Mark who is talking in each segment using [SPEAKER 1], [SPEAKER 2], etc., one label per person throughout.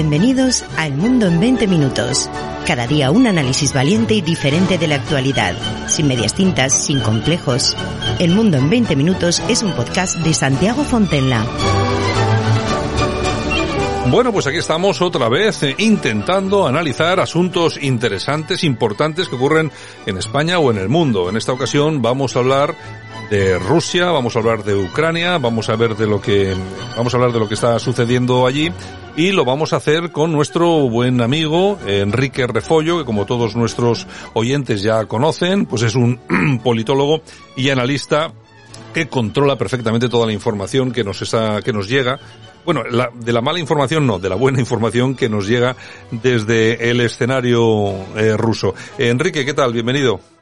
[SPEAKER 1] Bienvenidos a El Mundo en 20 Minutos. Cada día un análisis valiente y diferente de la actualidad, sin medias tintas, sin complejos. El Mundo en 20 Minutos es un podcast de Santiago Fontenla.
[SPEAKER 2] Bueno, pues aquí estamos otra vez eh, intentando analizar asuntos interesantes, importantes que ocurren en España o en el mundo. En esta ocasión vamos a hablar de Rusia, vamos a hablar de Ucrania, vamos a ver de lo que vamos a hablar de lo que está sucediendo allí y lo vamos a hacer con nuestro buen amigo Enrique Refollo, que como todos nuestros oyentes ya conocen, pues es un politólogo y analista que controla perfectamente toda la información que nos está, que nos llega. Bueno, la, de la mala información no, de la buena información que nos llega desde el escenario eh, ruso. Enrique, ¿qué tal? Bienvenido.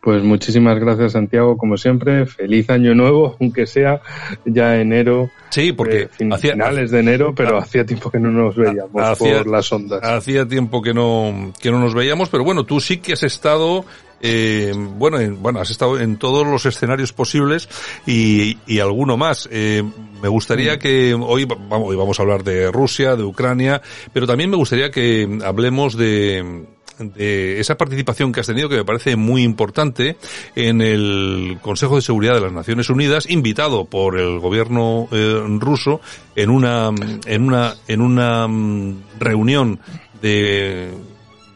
[SPEAKER 3] Pues muchísimas gracias Santiago, como siempre. Feliz año nuevo, aunque sea ya enero.
[SPEAKER 2] Sí, porque
[SPEAKER 3] eh, hacía, finales de enero, pero hacía tiempo que no nos veíamos por las ondas.
[SPEAKER 2] Hacía tiempo que no que no nos veíamos, pero bueno, tú sí que has estado eh, bueno, en, bueno, has estado en todos los escenarios posibles y, y alguno más. Eh, me gustaría que hoy vamos, hoy vamos a hablar de Rusia, de Ucrania, pero también me gustaría que hablemos de de esa participación que has tenido que me parece muy importante en el Consejo de Seguridad de las Naciones Unidas, invitado por el gobierno eh, ruso en una en una en una mm, reunión de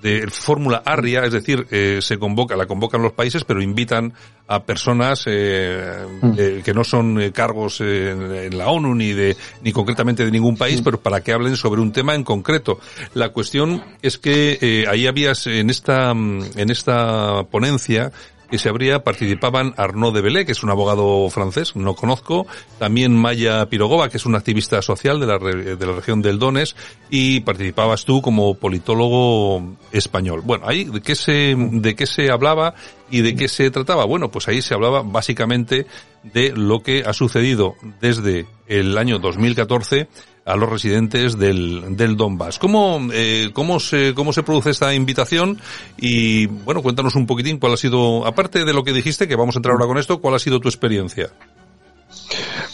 [SPEAKER 2] de fórmula ARIA, es decir, eh, se convoca, la convocan los países, pero invitan a personas eh, mm. que no son eh, cargos en, la ONU ni de ni concretamente de ningún país, pero para que hablen sobre un tema en concreto. La cuestión es que ahí habías en esta mm, en esta ponencia que se habría participaban Arnaud de Belé, que es un abogado francés, no conozco, también Maya Pirogova, que es una activista social de la, de la región del Dones, y participabas tú como politólogo español. Bueno, ahí de qué se, de qué se hablaba y de qué se trataba. Bueno, pues ahí se hablaba básicamente de lo que ha sucedido desde el año 2014 a los residentes del, del Donbass. ¿Cómo, eh, cómo, se, ¿Cómo se produce esta invitación? Y bueno, cuéntanos un poquitín cuál ha sido, aparte de lo que dijiste, que vamos a entrar ahora con esto, cuál ha sido tu experiencia.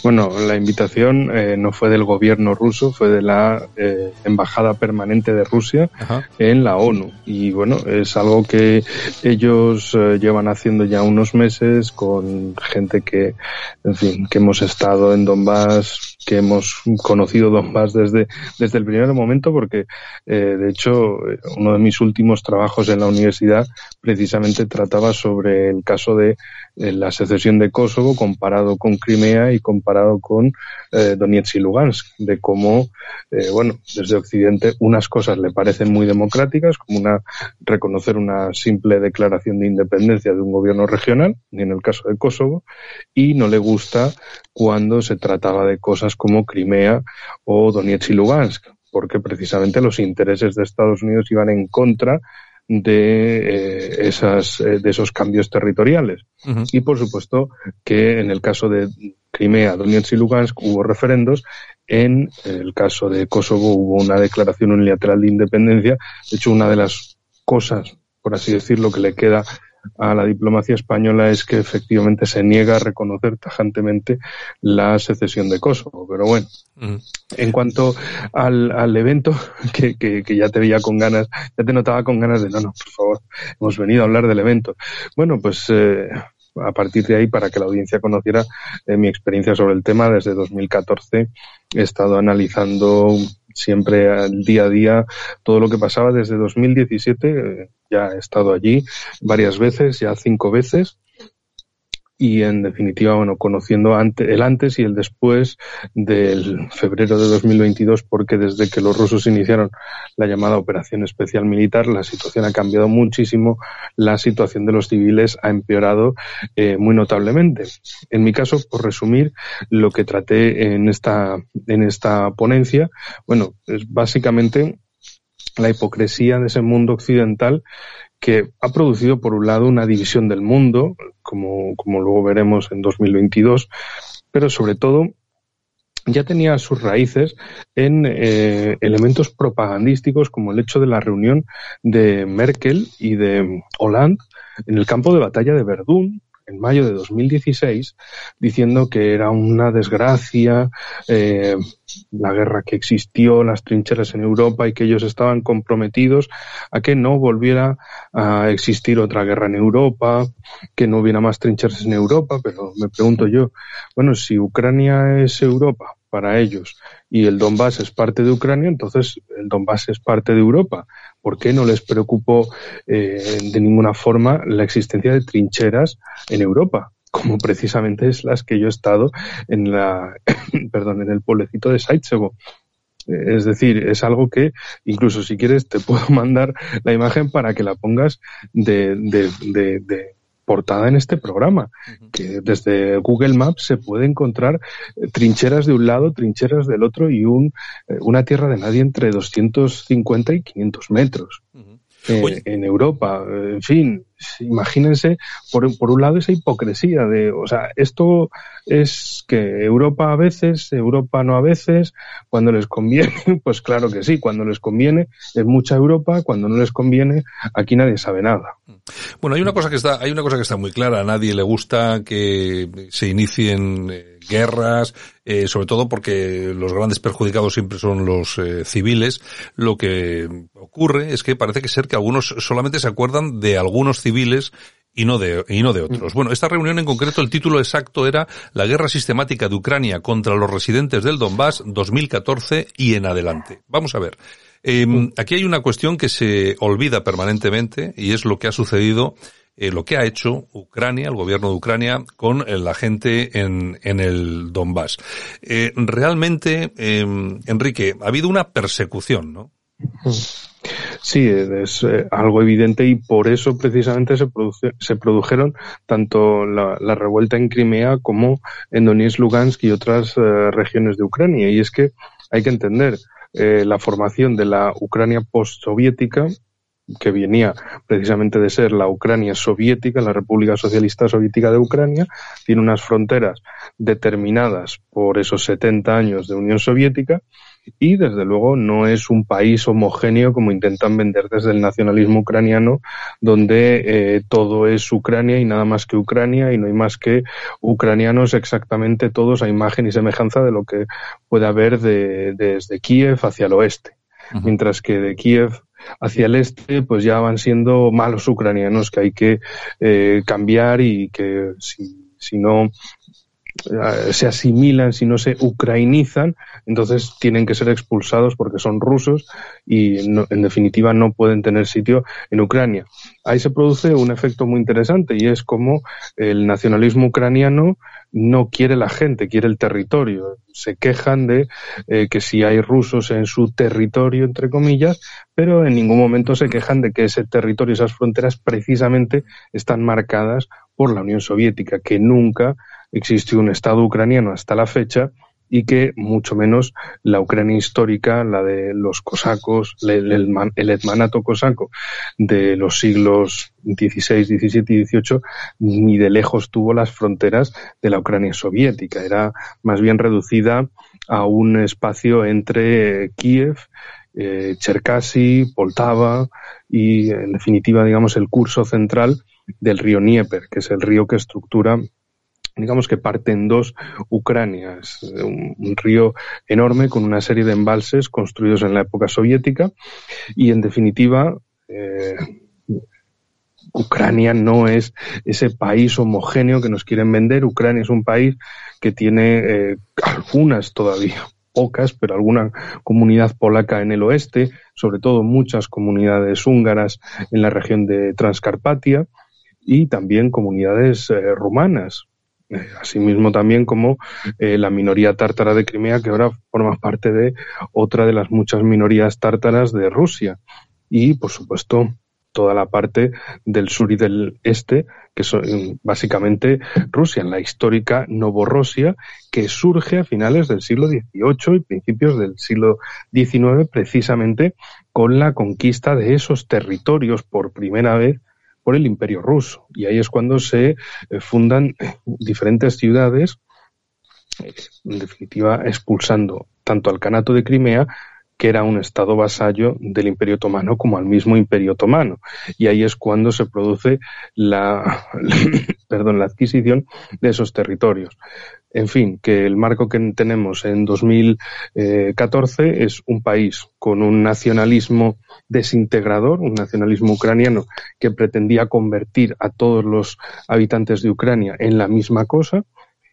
[SPEAKER 3] Bueno, la invitación eh, no fue del gobierno ruso, fue de la eh, embajada permanente de Rusia Ajá. en la ONU. Y bueno, es algo que ellos eh, llevan haciendo ya unos meses con gente que, en fin, que hemos estado en Donbass, que hemos conocido Donbass desde, desde el primer momento, porque eh, de hecho uno de mis últimos trabajos en la universidad precisamente trataba sobre el caso de la secesión de Kosovo comparado con Crimea y comparado con eh, Donetsk y Lugansk, de cómo, eh, bueno, desde Occidente unas cosas le parecen muy democráticas, como una reconocer una simple declaración de independencia de un gobierno regional, ni en el caso de Kosovo, y no le gusta cuando se trataba de cosas como Crimea o Donetsk y Lugansk, porque precisamente los intereses de Estados Unidos iban en contra de eh, esas eh, de esos cambios territoriales. Uh -huh. y por supuesto que en el caso de Crimea, Donetsk y Lugansk hubo referendos. En el caso de Kosovo hubo una declaración unilateral de independencia. De hecho una de las cosas por así decirlo que le queda a la diplomacia española es que efectivamente se niega a reconocer tajantemente la secesión de Kosovo. Pero bueno, mm. en cuanto al, al evento, que, que, que, ya te veía con ganas, ya te notaba con ganas de, no, no, por favor, hemos venido a hablar del evento. Bueno, pues eh, a partir de ahí, para que la audiencia conociera eh, mi experiencia sobre el tema, desde 2014 he estado analizando siempre al día a día todo lo que pasaba desde 2017. Eh, ya he estado allí varias veces, ya cinco veces. Y en definitiva, bueno, conociendo el antes y el después del febrero de 2022, porque desde que los rusos iniciaron la llamada operación especial militar, la situación ha cambiado muchísimo, la situación de los civiles ha empeorado eh, muy notablemente. En mi caso, por resumir, lo que traté en esta, en esta ponencia, bueno, es básicamente la hipocresía de ese mundo occidental que ha producido, por un lado, una división del mundo, como, como luego veremos en 2022, pero sobre todo ya tenía sus raíces en eh, elementos propagandísticos como el hecho de la reunión de Merkel y de Hollande en el campo de batalla de Verdún, en mayo de 2016 diciendo que era una desgracia eh, la guerra que existió, las trincheras en Europa y que ellos estaban comprometidos a que no volviera a existir otra guerra en Europa, que no hubiera más trincheras en Europa, pero me pregunto yo, bueno, si Ucrania es Europa para ellos y el Donbass es parte de Ucrania, entonces el Donbass es parte de Europa. ¿Por qué no les preocupó eh, de ninguna forma la existencia de trincheras en Europa? como precisamente es las que yo he estado en la, perdón, en el pueblecito de Saitsevo. Es decir, es algo que incluso si quieres te puedo mandar la imagen para que la pongas de, de, de portada en este programa, que desde Google Maps se puede encontrar eh, trincheras de un lado, trincheras del otro y un, eh, una tierra de nadie entre 250 y 500 metros. Eh, en Europa, en fin, imagínense, por, por, un lado, esa hipocresía de, o sea, esto es que Europa a veces, Europa no a veces, cuando les conviene, pues claro que sí, cuando les conviene es mucha Europa, cuando no les conviene, aquí nadie sabe nada.
[SPEAKER 2] Bueno, hay una cosa que está, hay una cosa que está muy clara, a nadie le gusta que se inicien eh, guerras, eh, sobre todo porque los grandes perjudicados siempre son los eh, civiles. Lo que ocurre es que parece que ser que algunos solamente se acuerdan de algunos civiles y no de, y no de otros. Bueno, esta reunión en concreto, el título exacto era La guerra sistemática de Ucrania contra los residentes del Donbass 2014 y en adelante. Vamos a ver. Em, aquí hay una cuestión que se olvida permanentemente y es lo que ha sucedido eh, lo que ha hecho Ucrania, el gobierno de Ucrania, con eh, la gente en, en el Donbass. Eh, realmente, em, Enrique, ha habido una persecución, ¿no?
[SPEAKER 3] Sí, es eh, algo evidente y por eso precisamente se, se produjeron tanto la, la, revuelta en Crimea como en Donetsk, Lugansk y otras eh, regiones de Ucrania. Y es que hay que entender eh, la formación de la Ucrania postsoviética que venía precisamente de ser la Ucrania soviética, la República Socialista Soviética de Ucrania, tiene unas fronteras determinadas por esos 70 años de Unión Soviética y desde luego no es un país homogéneo como intentan vender desde el nacionalismo ucraniano, donde eh, todo es Ucrania y nada más que Ucrania y no hay más que ucranianos exactamente todos a imagen y semejanza de lo que puede haber de, desde Kiev hacia el oeste. Mientras que de Kiev hacia el este, pues ya van siendo malos ucranianos que hay que eh, cambiar y que si, si no se asimilan, si no se ucrainizan, entonces tienen que ser expulsados porque son rusos y en definitiva no pueden tener sitio en Ucrania. Ahí se produce un efecto muy interesante y es como el nacionalismo ucraniano no quiere la gente, quiere el territorio. Se quejan de eh, que si hay rusos en su territorio, entre comillas, pero en ningún momento se quejan de que ese territorio, esas fronteras precisamente están marcadas por la Unión Soviética, que nunca existe un Estado ucraniano hasta la fecha y que mucho menos la Ucrania histórica, la de los cosacos, el, el, etmanato cosaco de los siglos XVI, XVII y XVIII, ni de lejos tuvo las fronteras de la Ucrania soviética. Era más bien reducida a un espacio entre Kiev, eh, Cherkasy, Poltava y, en definitiva, digamos, el curso central del río Dnieper, que es el río que estructura digamos que parte en dos Ucranias, un, un, río enorme con una serie de embalses construidos en la época soviética y en definitiva eh, Ucrania no es ese país homogéneo que nos quieren vender. Ucrania es un país que tiene eh, algunas todavía pocas, pero alguna comunidad polaca en el oeste, sobre todo muchas comunidades húngaras en la región de Transcarpatia, y también comunidades rumanas. Asimismo también como la minoría tártara de Crimea, que ahora forma parte de otra de las muchas minorías tártaras de Rusia. Y, por supuesto, toda la parte del sur y del este, que son básicamente Rusia, en la histórica Novorossia, que surge a finales del siglo XVIII y principios del siglo XIX, precisamente con la conquista de esos territorios por primera vez por el Imperio ruso. Y ahí es cuando se eh, fundan eh, diferentes ciudades, eh, en definitiva expulsando tanto al Canato de Crimea que era un estado vasallo del Imperio Otomano como al mismo Imperio Otomano. Y ahí es cuando se produce la, perdón, la adquisición de esos territorios. En fin, que el marco que tenemos en 2014 es un país con un nacionalismo desintegrador, un nacionalismo ucraniano que pretendía convertir a todos los habitantes de Ucrania en la misma cosa,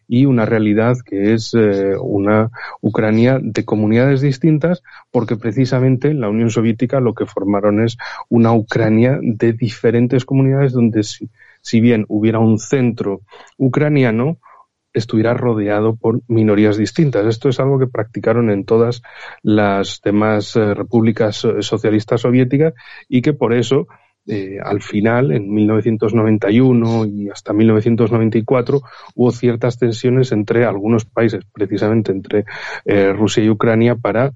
[SPEAKER 3] y una realidad que es eh, una Ucrania de comunidades distintas, porque precisamente la Unión Soviética lo que formaron es una Ucrania de diferentes comunidades donde si bien hubiera un centro ucraniano, estuviera rodeado por minorías distintas. Esto es algo que practicaron en todas las demás eh, repúblicas eh, socialistas soviéticas y que por eso eh, al final, en 1991 y hasta 1994, hubo ciertas tensiones entre algunos países, precisamente entre Rusia y Ucrania, para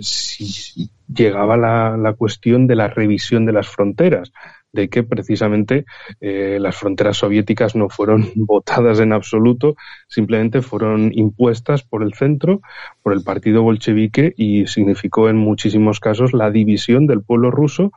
[SPEAKER 3] si llegaba la, cuestión de la revisión de las fronteras, de que precisamente las fronteras soviéticas no fueron votadas en absoluto, simplemente fueron impuestas por el centro, por el partido bolchevique y significó en muchísimos casos la división del pueblo ruso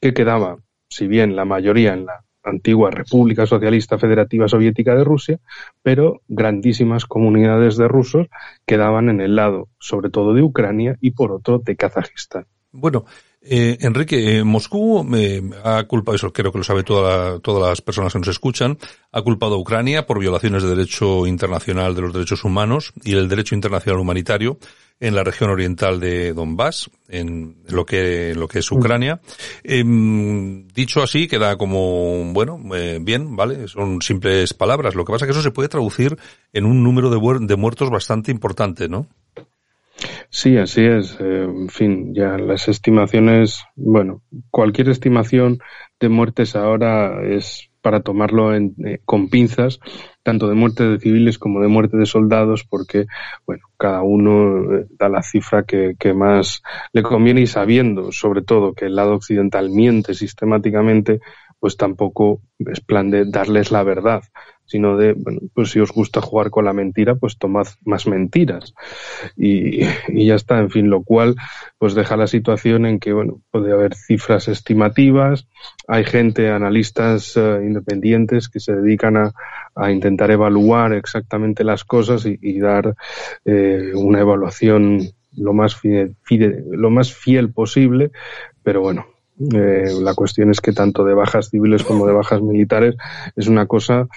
[SPEAKER 3] que quedaba, si bien la mayoría en la antigua República Socialista Federativa Soviética de Rusia, pero grandísimas comunidades de rusos quedaban en el lado, sobre todo de Ucrania y por otro de Kazajistán.
[SPEAKER 2] Bueno, eh, Enrique, eh, Moscú me ha culpado, eso creo que lo sabe toda todas las personas que nos escuchan, ha culpado a Ucrania por violaciones de derecho internacional de los derechos humanos y el derecho internacional humanitario en la región oriental de Donbass, en lo que, lo que es Ucrania. Em, dicho así, queda como, bueno, eh, bien, ¿vale? Son simples palabras. Lo que pasa es que eso se puede traducir en un número de, de muertos bastante importante, ¿no?
[SPEAKER 3] Sí, así es. Eh, en fin, ya las estimaciones, bueno, cualquier estimación de muertes ahora es para tomarlo en, eh, con pinzas, tanto de muerte de civiles como de muerte de soldados, porque, bueno, cada uno eh, da la cifra que, que más le conviene y sabiendo, sobre todo, que el lado occidental miente sistemáticamente, pues tampoco es plan de darles la verdad sino de, bueno, pues si os gusta jugar con la mentira, pues tomad más mentiras. Y, y, ya está, en fin, lo cual pues deja la situación en que, bueno, puede haber cifras estimativas, hay gente, analistas eh, independientes que se dedican a, a, intentar evaluar exactamente las cosas y, dar eh, una evaluación lo más, fide, lo más fiel posible, pero bueno, eh, la cuestión es que tanto de bajas civiles como de bajas militares es una cosa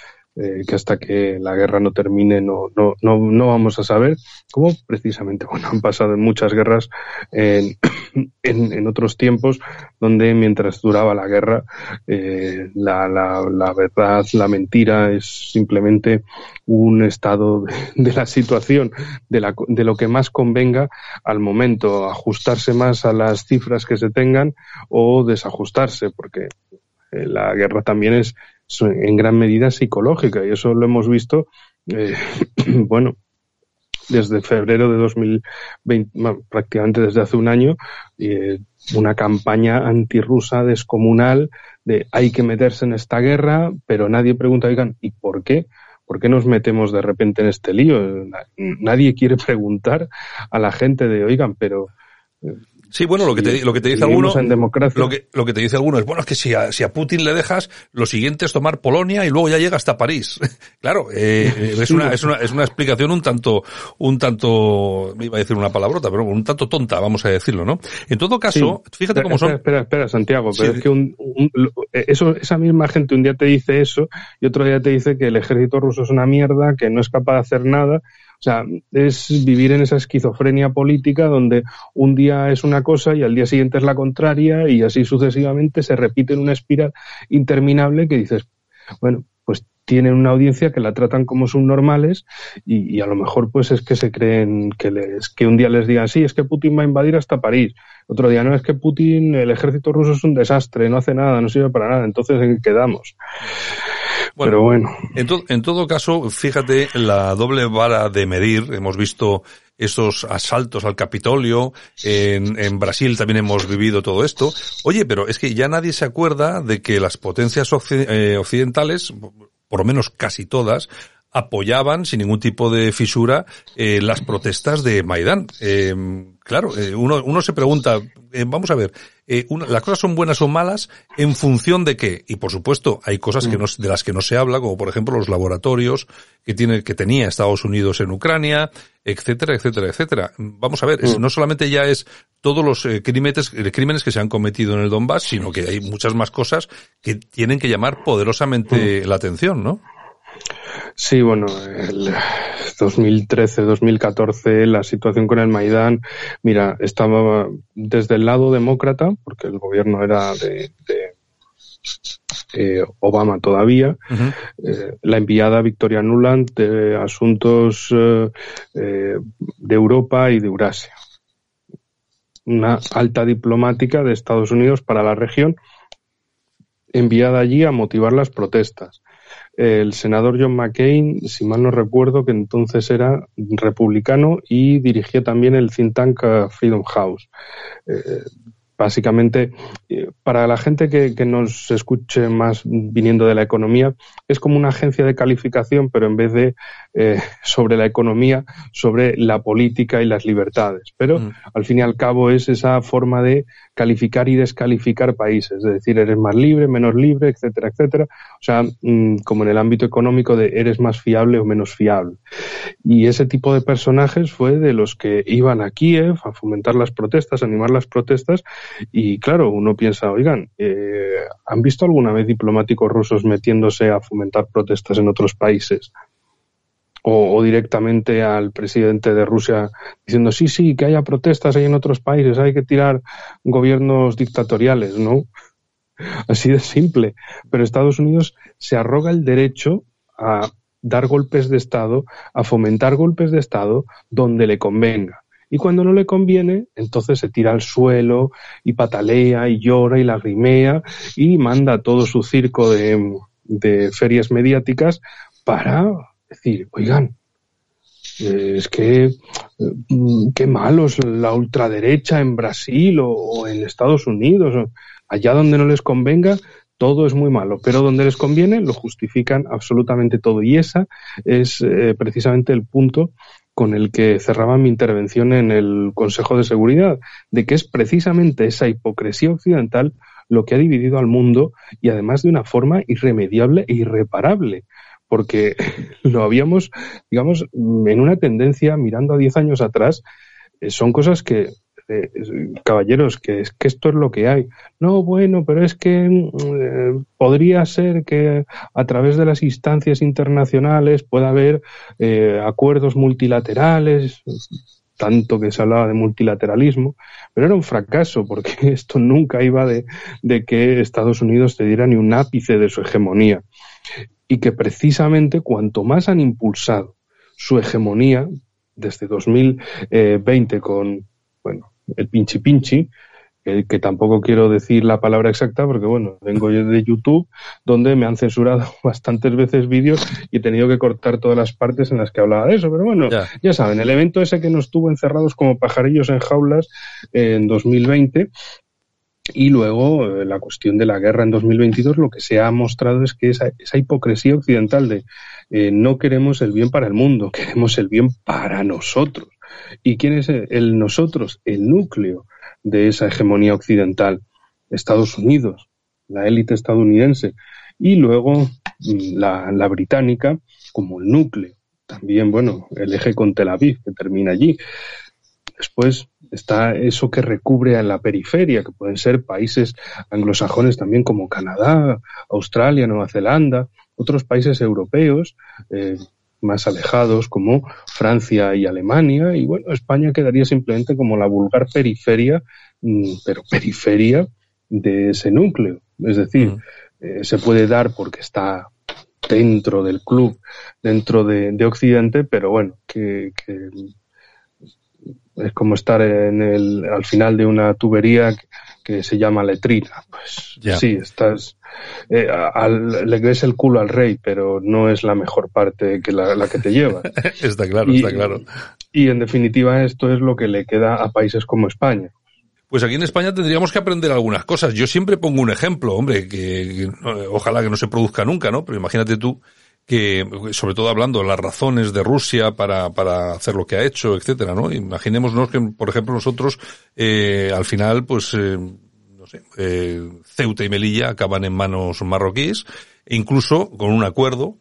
[SPEAKER 3] eh, que hasta que la guerra no termine no, no, no, no vamos a saber, como precisamente bueno, han pasado en muchas guerras en, en, en otros tiempos, donde mientras duraba la guerra, eh, la, la, la, verdad, la mentira es simplemente un estado de, la situación, de, la, de lo que más convenga al momento, ajustarse más a las cifras que se tengan o desajustarse, porque eh, la guerra también es en gran medida psicológica y eso lo hemos visto, eh, bueno, desde febrero de 2020, prácticamente desde hace un año, eh, una campaña antirrusa descomunal de hay que meterse en esta guerra, pero nadie pregunta, oigan, ¿y por qué? ¿Por qué nos metemos de repente en este lío? Nadie quiere preguntar a la gente de, oigan, pero
[SPEAKER 2] eh, Sí, bueno, lo que te, lo que te dice alguno, lo que, lo que te dice alguno es, bueno, es que si a, si a Putin le dejas, lo siguiente es tomar Polonia y luego ya llega hasta París. claro, eh, es una, es una, es una explicación un tanto, un tanto, iba a decir una palabrota, pero un tanto tonta, vamos a decirlo, ¿no? En todo caso, fíjate cómo son.
[SPEAKER 3] Espera, espera, Santiago, pero es que un, un, eso, esa misma gente un día te dice eso y otro día te dice que el ejército ruso es una mierda, que no es capaz de hacer nada O sea, es vivir en esa esquizofrenia política donde un día es una cosa y al día siguiente es la contraria y así sucesivamente se repite en una espiral interminable que dices, bueno, pues tienen una audiencia que la tratan como subnormales y, y a lo mejor pues es que se creen que les que un día les digan sí es que Putin va a invadir hasta París otro día no es que Putin el ejército ruso es un desastre no hace nada no sirve para nada entonces en qué quedamos
[SPEAKER 2] bueno, pero bueno en, en todo caso fíjate la doble vara de medir hemos visto esos asaltos al Capitolio. En, en, Brasil también hemos vivido todo esto. Oye, pero es que ya nadie se acuerda de que las potencias eh, occidentales, por lo menos casi todas, apoyaban sin ningún tipo de fisura eh, las protestas de Maidán. Eh, claro, eh, uno, uno se pregunta, eh, vamos a ver, eh, una, las cosas son buenas o malas en función de qué. Y por supuesto, hay cosas que mm. no, de las que no se habla, como por ejemplo los laboratorios que tiene, que tenía Estados Unidos en Ucrania, etcétera, etcétera, etcétera. Vamos a ver, es, mm. no solamente ya es todos los crímenes, crímenes que se han cometido en el Donbass, sino que hay muchas más cosas que tienen que llamar poderosamente mm. la atención, ¿no?
[SPEAKER 3] Sí, bueno, el 2013-2014 la situación con el Maidán, mira, estaba desde el lado demócrata, porque el gobierno era de, eh, Obama todavía, eh, la enviada Victoria Nuland de Asuntos eh, de Europa y de Eurasia. Una alta diplomática de Estados Unidos para la región, enviada allí a motivar las protestas el senador John McCain, si mal no recuerdo, que entonces era republicano y dirigía también el think tank uh, Freedom House. Eh, básicamente, eh, para la gente que, nos escuche más viniendo de la economía, es como una agencia de calificación, pero en vez de eh, sobre la economía, sobre la política y las libertades. Pero mm. al fin y al cabo es esa forma de calificar y descalificar países, es decir, eres más libre, menos libre, etcétera, etcétera. O sea, mm, como en el ámbito económico de eres más fiable o menos fiable. Y ese tipo de personajes fue de los que iban a Kiev a fomentar las protestas, a animar las protestas. Y claro, uno piensa, oigan, eh, ¿han visto alguna vez diplomáticos rusos metiéndose a fomentar protestas en otros países? o, directamente al presidente de Rusia diciendo sí, sí, que haya protestas ahí en otros países, hay que tirar gobiernos dictatoriales, ¿no? Así de simple. Pero Estados Unidos se arroga el derecho a dar golpes de Estado, a fomentar golpes de Estado donde le convenga. Y cuando no le conviene, entonces se tira al suelo y patalea y llora y lagrimea y manda todo su circo de, ferias mediáticas para decir, oigan, eh, es que mm, qué malos la ultraderecha en Brasil o, en Estados Unidos, allá donde no les convenga, todo es muy malo, pero donde les conviene lo justifican absolutamente todo. Y esa es eh, precisamente el punto con el que cerraba mi intervención en el Consejo de Seguridad, de que es precisamente esa hipocresía occidental lo que ha dividido al mundo y además de una forma irremediable e irreparable porque lo habíamos, digamos, en una tendencia mirando a 10 años atrás, eh, son cosas que, eh, caballeros, que es que esto es lo que hay. No, bueno, pero es que eh, podría ser que a través de las instancias internacionales pueda haber acuerdos multilaterales, tanto que se hablaba de multilateralismo, pero era un fracaso porque esto nunca iba de, de que Estados Unidos te diera ni un ápice de su hegemonía y que precisamente cuanto más han impulsado su hegemonía desde 2020 con, bueno, el pinchi pinchi, que tampoco quiero decir la palabra exacta porque, bueno, vengo yo de YouTube donde me han censurado bastantes veces vídeos y he tenido que cortar todas las partes en las que hablaba de eso. Pero bueno, ya, ya saben, el evento ese que nos tuvo encerrados como pajarillos en jaulas en 2020 y luego eh, la cuestión de la guerra en 2022, lo que se ha mostrado es que esa, esa hipocresía occidental de eh, no queremos el bien para el mundo, queremos el bien para nosotros. ¿Y quién es el nosotros? El núcleo de esa hegemonía occidental. Estados Unidos, la élite estadounidense. Y luego mm, la, la británica como el núcleo. También, bueno, el eje con Tel Aviv, que termina allí. Después está eso que recubre a la periferia, que pueden ser países anglosajones también como Canadá, Australia, Nueva Zelanda, otros países europeos, eh, más alejados como Francia y Alemania y bueno, España quedaría simplemente como la vulgar periferia, mm, pero periferia de ese núcleo. Es decir, mm. eh, se puede dar porque está dentro del club, dentro de, Occidente, pero bueno, que, es como estar en el, al final de una tubería que, se llama letrina. Pues sí, estás, eh, le ves el culo al rey, pero no es la mejor parte que la, que te lleva.
[SPEAKER 2] está claro, está claro.
[SPEAKER 3] Y en definitiva esto es lo que le queda a países como España.
[SPEAKER 2] Pues aquí en España tendríamos que aprender algunas cosas. Yo siempre pongo un ejemplo, hombre, que, ojalá que no se produzca nunca, ¿no? Pero imagínate tú que, sobre todo hablando las razones de Rusia para, para hacer lo que ha hecho, etcétera, ¿no? Imaginémonos que, por ejemplo, nosotros, eh, al final, pues, eh, no sé, eh, Ceuta y Melilla acaban en manos marroquíes, e incluso con un acuerdo,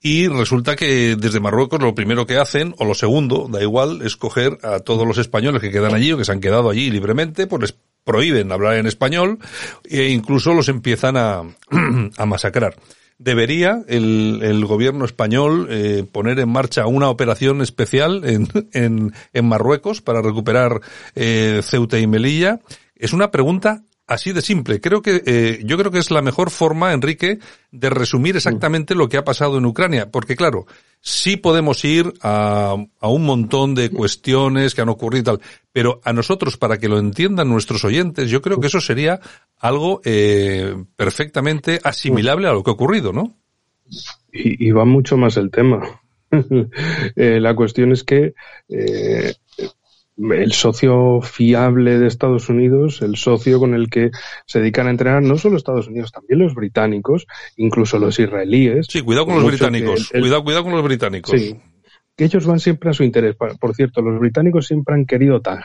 [SPEAKER 2] y resulta que desde Marruecos lo primero que hacen, o lo segundo, da igual, es coger a todos los españoles que quedan allí o que se han quedado allí libremente, pues les prohíben hablar en español e incluso los empiezan a, a masacrar. Debería el, el gobierno español eh, poner en marcha una operación especial en, en, Marruecos para recuperar eh, Ceuta y Melilla. Es una pregunta Así de simple. Creo que eh, yo creo que es la mejor forma, Enrique, de resumir exactamente lo que ha pasado en Ucrania, porque claro, sí podemos ir a, a un montón de cuestiones que han ocurrido y tal, pero a nosotros para que lo entiendan nuestros oyentes, yo creo que eso sería algo eh, perfectamente asimilable a lo que ha ocurrido, ¿no?
[SPEAKER 3] Y, va mucho más el tema. eh, la cuestión es que eh, el socio fiable de Estados Unidos, el socio con el que se dedican a entrenar no solo Estados Unidos, también los británicos, incluso los israelíes.
[SPEAKER 2] Sí, cuidado con los británicos. cuidado, cuidado con los británicos.
[SPEAKER 3] Sí, que ellos van siempre a su interés. Por cierto, los británicos siempre han querido Tánger,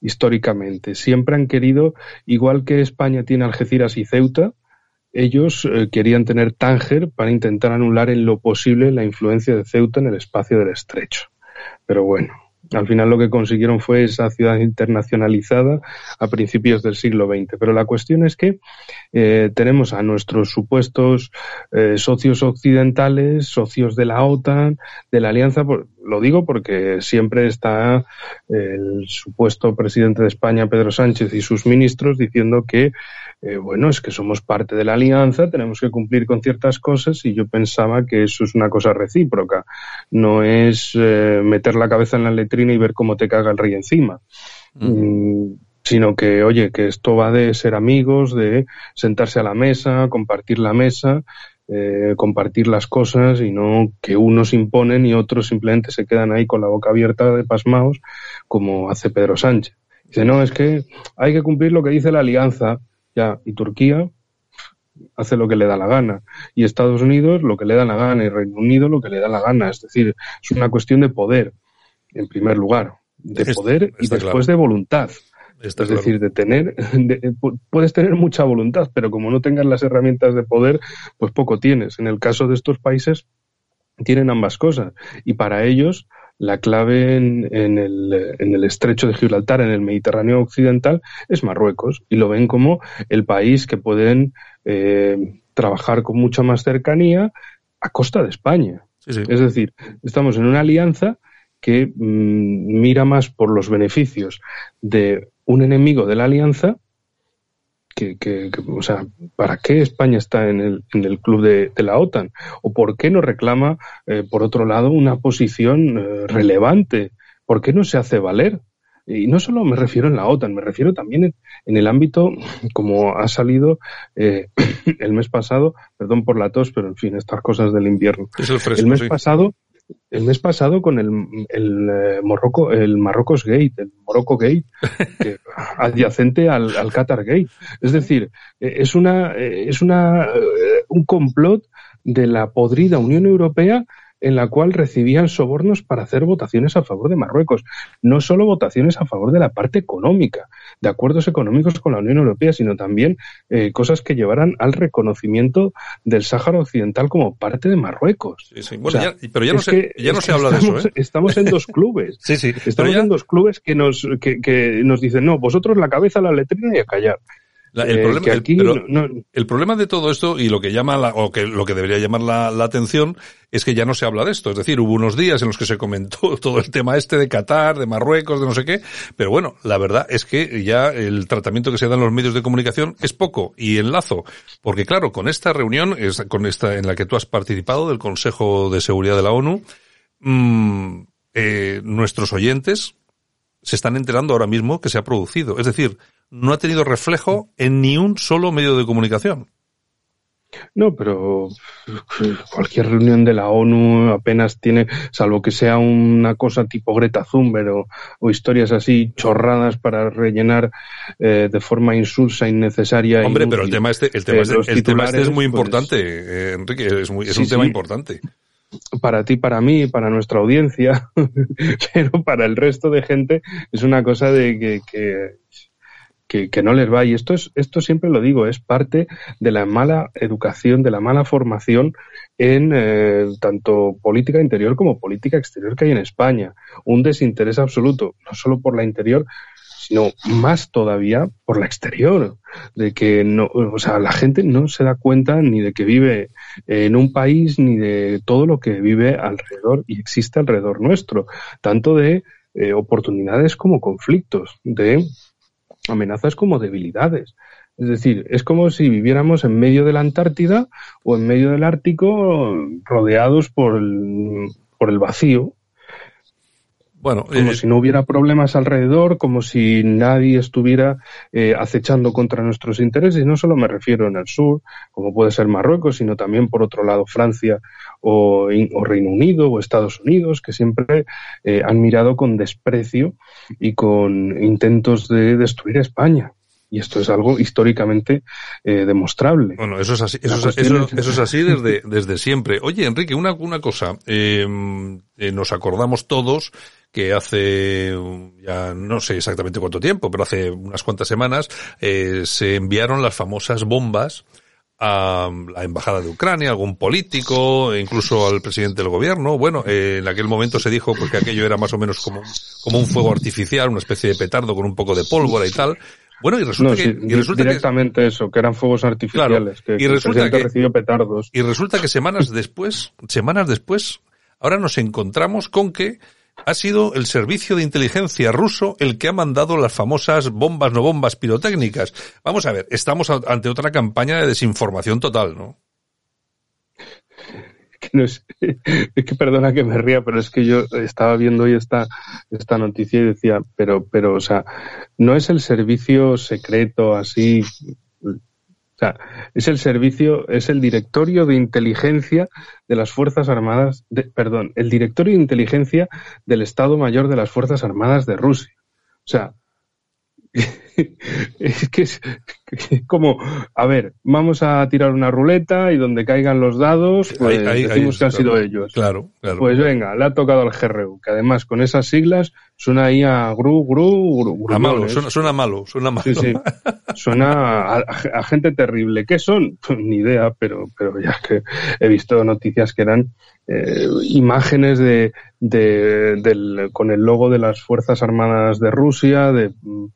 [SPEAKER 3] históricamente. Siempre han querido, igual que España tiene Algeciras y Ceuta, ellos eh, querían tener Tánger para intentar anular en lo posible la influencia de Ceuta en el espacio del estrecho. Pero bueno, al final lo que consiguieron fue esa ciudad internacionalizada a principios del siglo XX. Pero la cuestión es que eh, tenemos a nuestros supuestos eh, socios occidentales, socios de la OTAN, de la Alianza, lo digo porque siempre está el supuesto presidente de España, Pedro Sánchez, y sus ministros diciendo que eh, bueno, es que somos parte de la alianza, tenemos que cumplir con ciertas cosas y yo pensaba que eso es una cosa recíproca, no es eh, meter la cabeza en la letrina y ver cómo te caga el rey encima. Mm, sino que, oye, que esto va de ser amigos, de sentarse a la mesa, compartir la mesa, eh, compartir las cosas y no que unos imponen y otros simplemente se quedan ahí con la boca abierta de pasmaos, como hace Pedro Sánchez. Dice, no, es que hay que cumplir lo que dice la alianza y Turquía hace lo que le da la gana. Y Estados Unidos lo que le da la gana y Reino Unido lo que le da la gana. Es decir, es una cuestión de poder, en primer lugar. De poder y después de voluntad. Es decir, de tener, puedes tener mucha voluntad, pero como no tengas las herramientas de poder, pues poco tienes. En el caso de estos países, tienen ambas cosas. Y para ellos, la clave en, el, en, el, estrecho de Gibraltar, en el Mediterráneo occidental, es Marruecos. Y lo ven como el país que pueden eh, trabajar con mucha más cercanía a costa de España. Es decir, estamos en una alianza que mm, mira más por los beneficios de un enemigo de la alianza que, o sea, ¿para qué España está en el, en el club de, la OTAN? ¿O por qué no reclama, eh, por otro lado, una posición eh, relevante? ¿Por qué no se hace valer? Y no solo me refiero en la OTAN, me refiero también en, el ámbito, como ha salido eh, el mes pasado, perdón por la tos, pero en fin, estas cosas del invierno. el, mes pasado el mes pasado con el, el eh, el Marrocos Gate, el Morocco Gate, adyacente al, al, Qatar Gate. Es decir, eh, es una, eh, es una, un complot de la podrida Unión Europea en la cual recibían sobornos para hacer votaciones a favor de Marruecos. No solo votaciones a favor de la parte económica, de acuerdos económicos con la Unión Europea, sino también eh, cosas que llevaran al reconocimiento del Sáhara Occidental como parte de Marruecos.
[SPEAKER 2] Sí, sí. Bueno, pero ya no, se, ya no se habla de eso. ¿eh?
[SPEAKER 3] Estamos en dos clubes.
[SPEAKER 2] sí, sí.
[SPEAKER 3] Estamos en dos clubes que nos, que, que nos dicen, no, vosotros la cabeza, la letrina y a callar.
[SPEAKER 2] El, problema, el, problema, de todo esto y lo que llama la, o que lo que debería llamar la, atención es que ya no se habla de esto. Es decir, hubo unos días en los que se comentó todo el tema este de Qatar, de Marruecos, de no sé qué, pero bueno, la verdad es que ya el tratamiento que se da en los medios de comunicación es poco y enlazo, porque claro, con esta reunión, con esta en la que tú has participado del Consejo de Seguridad de la ONU, mmm, eh, nuestros oyentes se están enterando ahora mismo que se ha producido. Es decir, no ha tenido reflejo en ni un solo medio de comunicación.
[SPEAKER 3] No, pero cualquier reunión de la ONU apenas tiene, salvo que sea una cosa tipo Greta Thunberg o, historias así chorradas para rellenar eh, de forma insulsa, innecesaria.
[SPEAKER 2] Hombre, pero el tema este, el tema, este, el tema este es muy pues, importante, eh, Enrique, es, muy, es un tema importante
[SPEAKER 3] para ti, para mí, para nuestra audiencia, pero para el resto de gente es una cosa de que, que, que, no les va. Y esto, es, esto siempre lo digo, es parte de la mala educación, de la mala formación en eh, tanto política interior como política exterior que hay en España. Un desinterés absoluto, no solo por la interior, sino más todavía por la exterior, de que no, o sea, la gente no se da cuenta ni de que vive en un país ni de todo lo que vive alrededor y existe alrededor nuestro, tanto de eh, oportunidades como conflictos, de amenazas como debilidades. Es decir, es como si viviéramos en medio de la Antártida o en medio del Ártico rodeados por por el vacío bueno, como eh, si no hubiera problemas alrededor, como si nadie estuviera eh, acechando contra nuestros intereses. Y no solo me refiero en el sur, como puede ser Marruecos, sino también por otro lado Francia o, Reino Unido o Estados Unidos, que siempre eh, han mirado con desprecio y con intentos de destruir España. Y esto es algo históricamente demostrable.
[SPEAKER 2] Bueno, eso es así, eso, es, así desde, desde siempre. Oye, Enrique, una, una cosa. nos acordamos todos que hace ya no sé exactamente cuánto tiempo, pero hace unas cuantas semanas eh, se enviaron las famosas bombas a la embajada de Ucrania, algún político, incluso al presidente del gobierno. Bueno, eh, en aquel momento se dijo porque aquello era más o menos como, como un fuego artificial, una especie de petardo con un poco de pólvora y tal. Bueno, y resulta que, y resulta
[SPEAKER 3] directamente eso, que eran fuegos artificiales, que,
[SPEAKER 2] y resulta que,
[SPEAKER 3] recibió petardos.
[SPEAKER 2] Y resulta que semanas después, semanas después, ahora nos encontramos con que ha sido el servicio de inteligencia ruso el que ha mandado las famosas bombas no bombas pirotécnicas. Vamos a ver, estamos ante otra campaña de desinformación total, ¿no?
[SPEAKER 3] Es, que perdona que me ría, pero es que yo estaba viendo hoy esta, esta noticia y decía, pero, pero, o sea, no es el servicio secreto así o sea, es el servicio, es el directorio de inteligencia de las Fuerzas Armadas, de, perdón, el directorio de inteligencia del Estado Mayor de las Fuerzas Armadas de Rusia. O sea, es que es como, a ver, vamos a tirar una ruleta y donde caigan los dados, pues decimos que han sido ellos.
[SPEAKER 2] Claro, claro.
[SPEAKER 3] Pues venga, le ha tocado al GRU, que además con esas siglas suena ahí a gru, gru,
[SPEAKER 2] gru a malo, suena, malo, suena malo.
[SPEAKER 3] Sí, sí. Suena a, gente terrible. ¿Qué son? Pues ni idea, pero, pero ya que he visto noticias que eran eh, imágenes de, de, del, con el logo de las Fuerzas Armadas de Rusia, de Mm,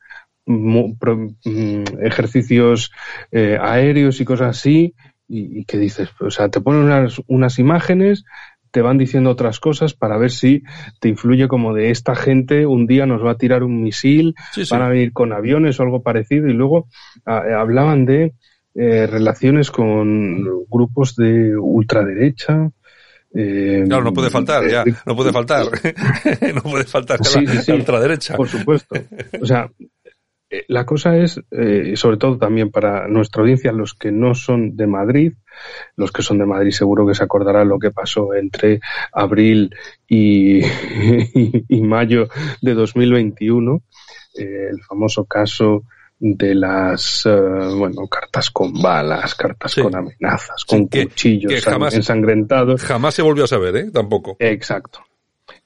[SPEAKER 3] ejercicios eh, aéreos y cosas así, y, que dices, o sea, te ponen unas, unas imágenes, te van diciendo otras cosas para ver si te influye como de esta gente un día nos va a tirar un misil, van a venir con aviones o algo parecido, y luego eh, hablaban de eh, relaciones con grupos de ultraderecha,
[SPEAKER 2] claro, no puede faltar, ya, no puede faltar. no puede faltar la, ultraderecha.
[SPEAKER 3] Por supuesto. O sea, eh, la cosa es, eh, sobre todo también para nuestra audiencia, los que no son de Madrid, los que son de Madrid seguro que se acordarán lo que pasó entre abril y, y, mayo de 2021, eh, el famoso caso de las bueno cartas con balas, cartas con amenazas, con cuchillos ensangrentados.
[SPEAKER 2] Jamás se volvió a saber, ¿eh? Tampoco.
[SPEAKER 3] Exacto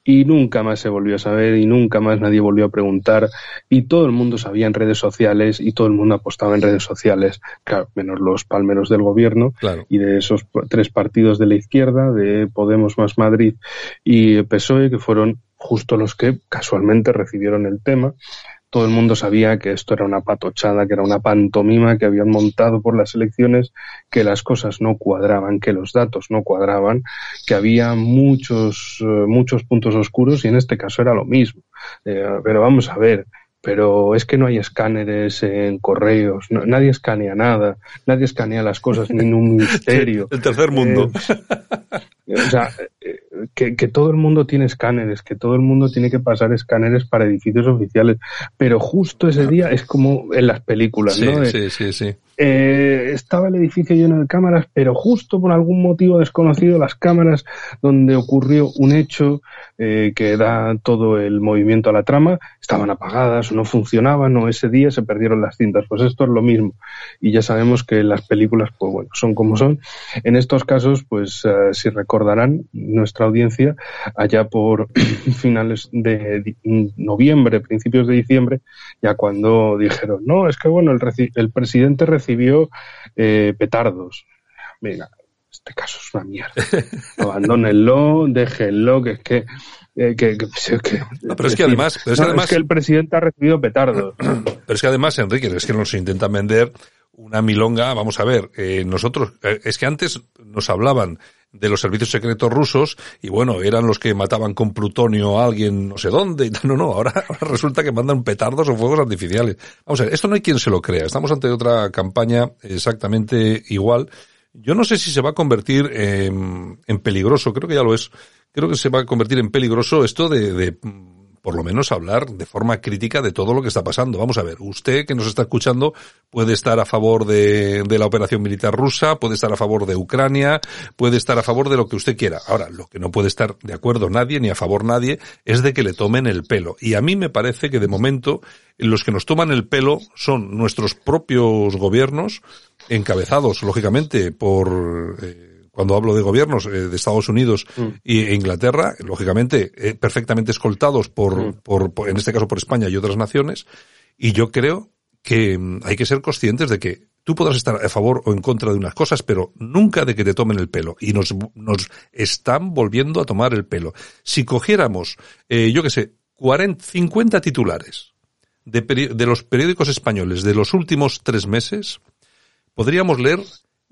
[SPEAKER 3] y nunca más se volvió a saber y nunca más nadie volvió a preguntar y todo el mundo sabía en redes sociales y todo el mundo apostaba en redes sociales, claro, menos los palmeros del gobierno y de esos tres partidos de la izquierda, de Podemos más Madrid y PSOE, que fueron justo los que casualmente recibieron el tema todo el mundo sabía que esto era una patochada, que era una pantomima que habían montado por las elecciones, que las cosas no cuadraban, que los datos no cuadraban, que había muchos, eh, muchos puntos oscuros y en este caso era lo mismo. Eh, pero vamos a ver, pero es que no hay escáneres en correos, nadie escanea nada, nadie escanea las cosas ni en un ministerio.
[SPEAKER 2] El tercer mundo.
[SPEAKER 3] Eh, o sea, que, que, todo el mundo tiene escáneres, que todo el mundo tiene que pasar escáneres para edificios oficiales, pero justo ese día es como en las películas, ¿no?
[SPEAKER 2] Sí, sí, sí.
[SPEAKER 3] Eh, estaba el edificio lleno de cámaras, pero justo por algún motivo desconocido las cámaras donde ocurrió un hecho eh, que da todo el movimiento a la trama estaban apagadas no funcionaban o ese día se perdieron las cintas. Pues esto es lo mismo y ya sabemos que las películas, pues bueno, son como son. En estos casos, pues eh, si recordarán nuestra audiencia, allá por finales de noviembre, principios de diciembre, ya cuando dijeron, no, es que bueno, el, el presidente recibió recibió eh, petardos. Venga, este caso es una mierda. Abandónenlo, déjenlo, que es que eh, que, que,
[SPEAKER 2] pero es que además, pero es, además
[SPEAKER 3] es que el presidente ha recibido petardos.
[SPEAKER 2] Pero es que además, Enrique, es que nos intentan vender una milonga. Vamos a ver, eh, nosotros, eh, es que antes nos hablaban de los servicios secretos rusos y bueno, eran los que mataban con plutonio a alguien no sé dónde. No, no, ahora, resulta que mandan petardos o fuegos artificiales. Vamos a ver, esto no hay quien se lo crea. Estamos ante otra campaña exactamente igual. Yo no sé si se va a convertir en, en peligroso, creo que ya lo es. Creo que se va a convertir en peligroso esto de, de por lo menos hablar de forma crítica de todo lo que está pasando. Vamos a ver, usted que nos está escuchando puede estar a favor de, la operación militar rusa, puede estar a favor de Ucrania, puede estar a favor de lo que usted quiera. Ahora, lo que no puede estar de acuerdo nadie, ni a favor nadie, es de que le tomen el pelo. Y a mí me parece que de momento los que nos toman el pelo son nuestros propios gobiernos, encabezados, lógicamente, por... Eh, cuando hablo de gobiernos eh, de Estados Unidos mm. e Inglaterra, lógicamente eh, perfectamente escoltados por, mm. por, por, en este caso por España y otras naciones, y yo creo que mm, hay que ser conscientes de que tú podrás estar a favor o en contra de unas cosas, pero nunca de que te tomen el pelo. Y nos, nos están volviendo a tomar el pelo. Si cogiéramos, eh, yo qué sé, 40, 50 titulares de, de los periódicos españoles de los últimos tres meses, podríamos leer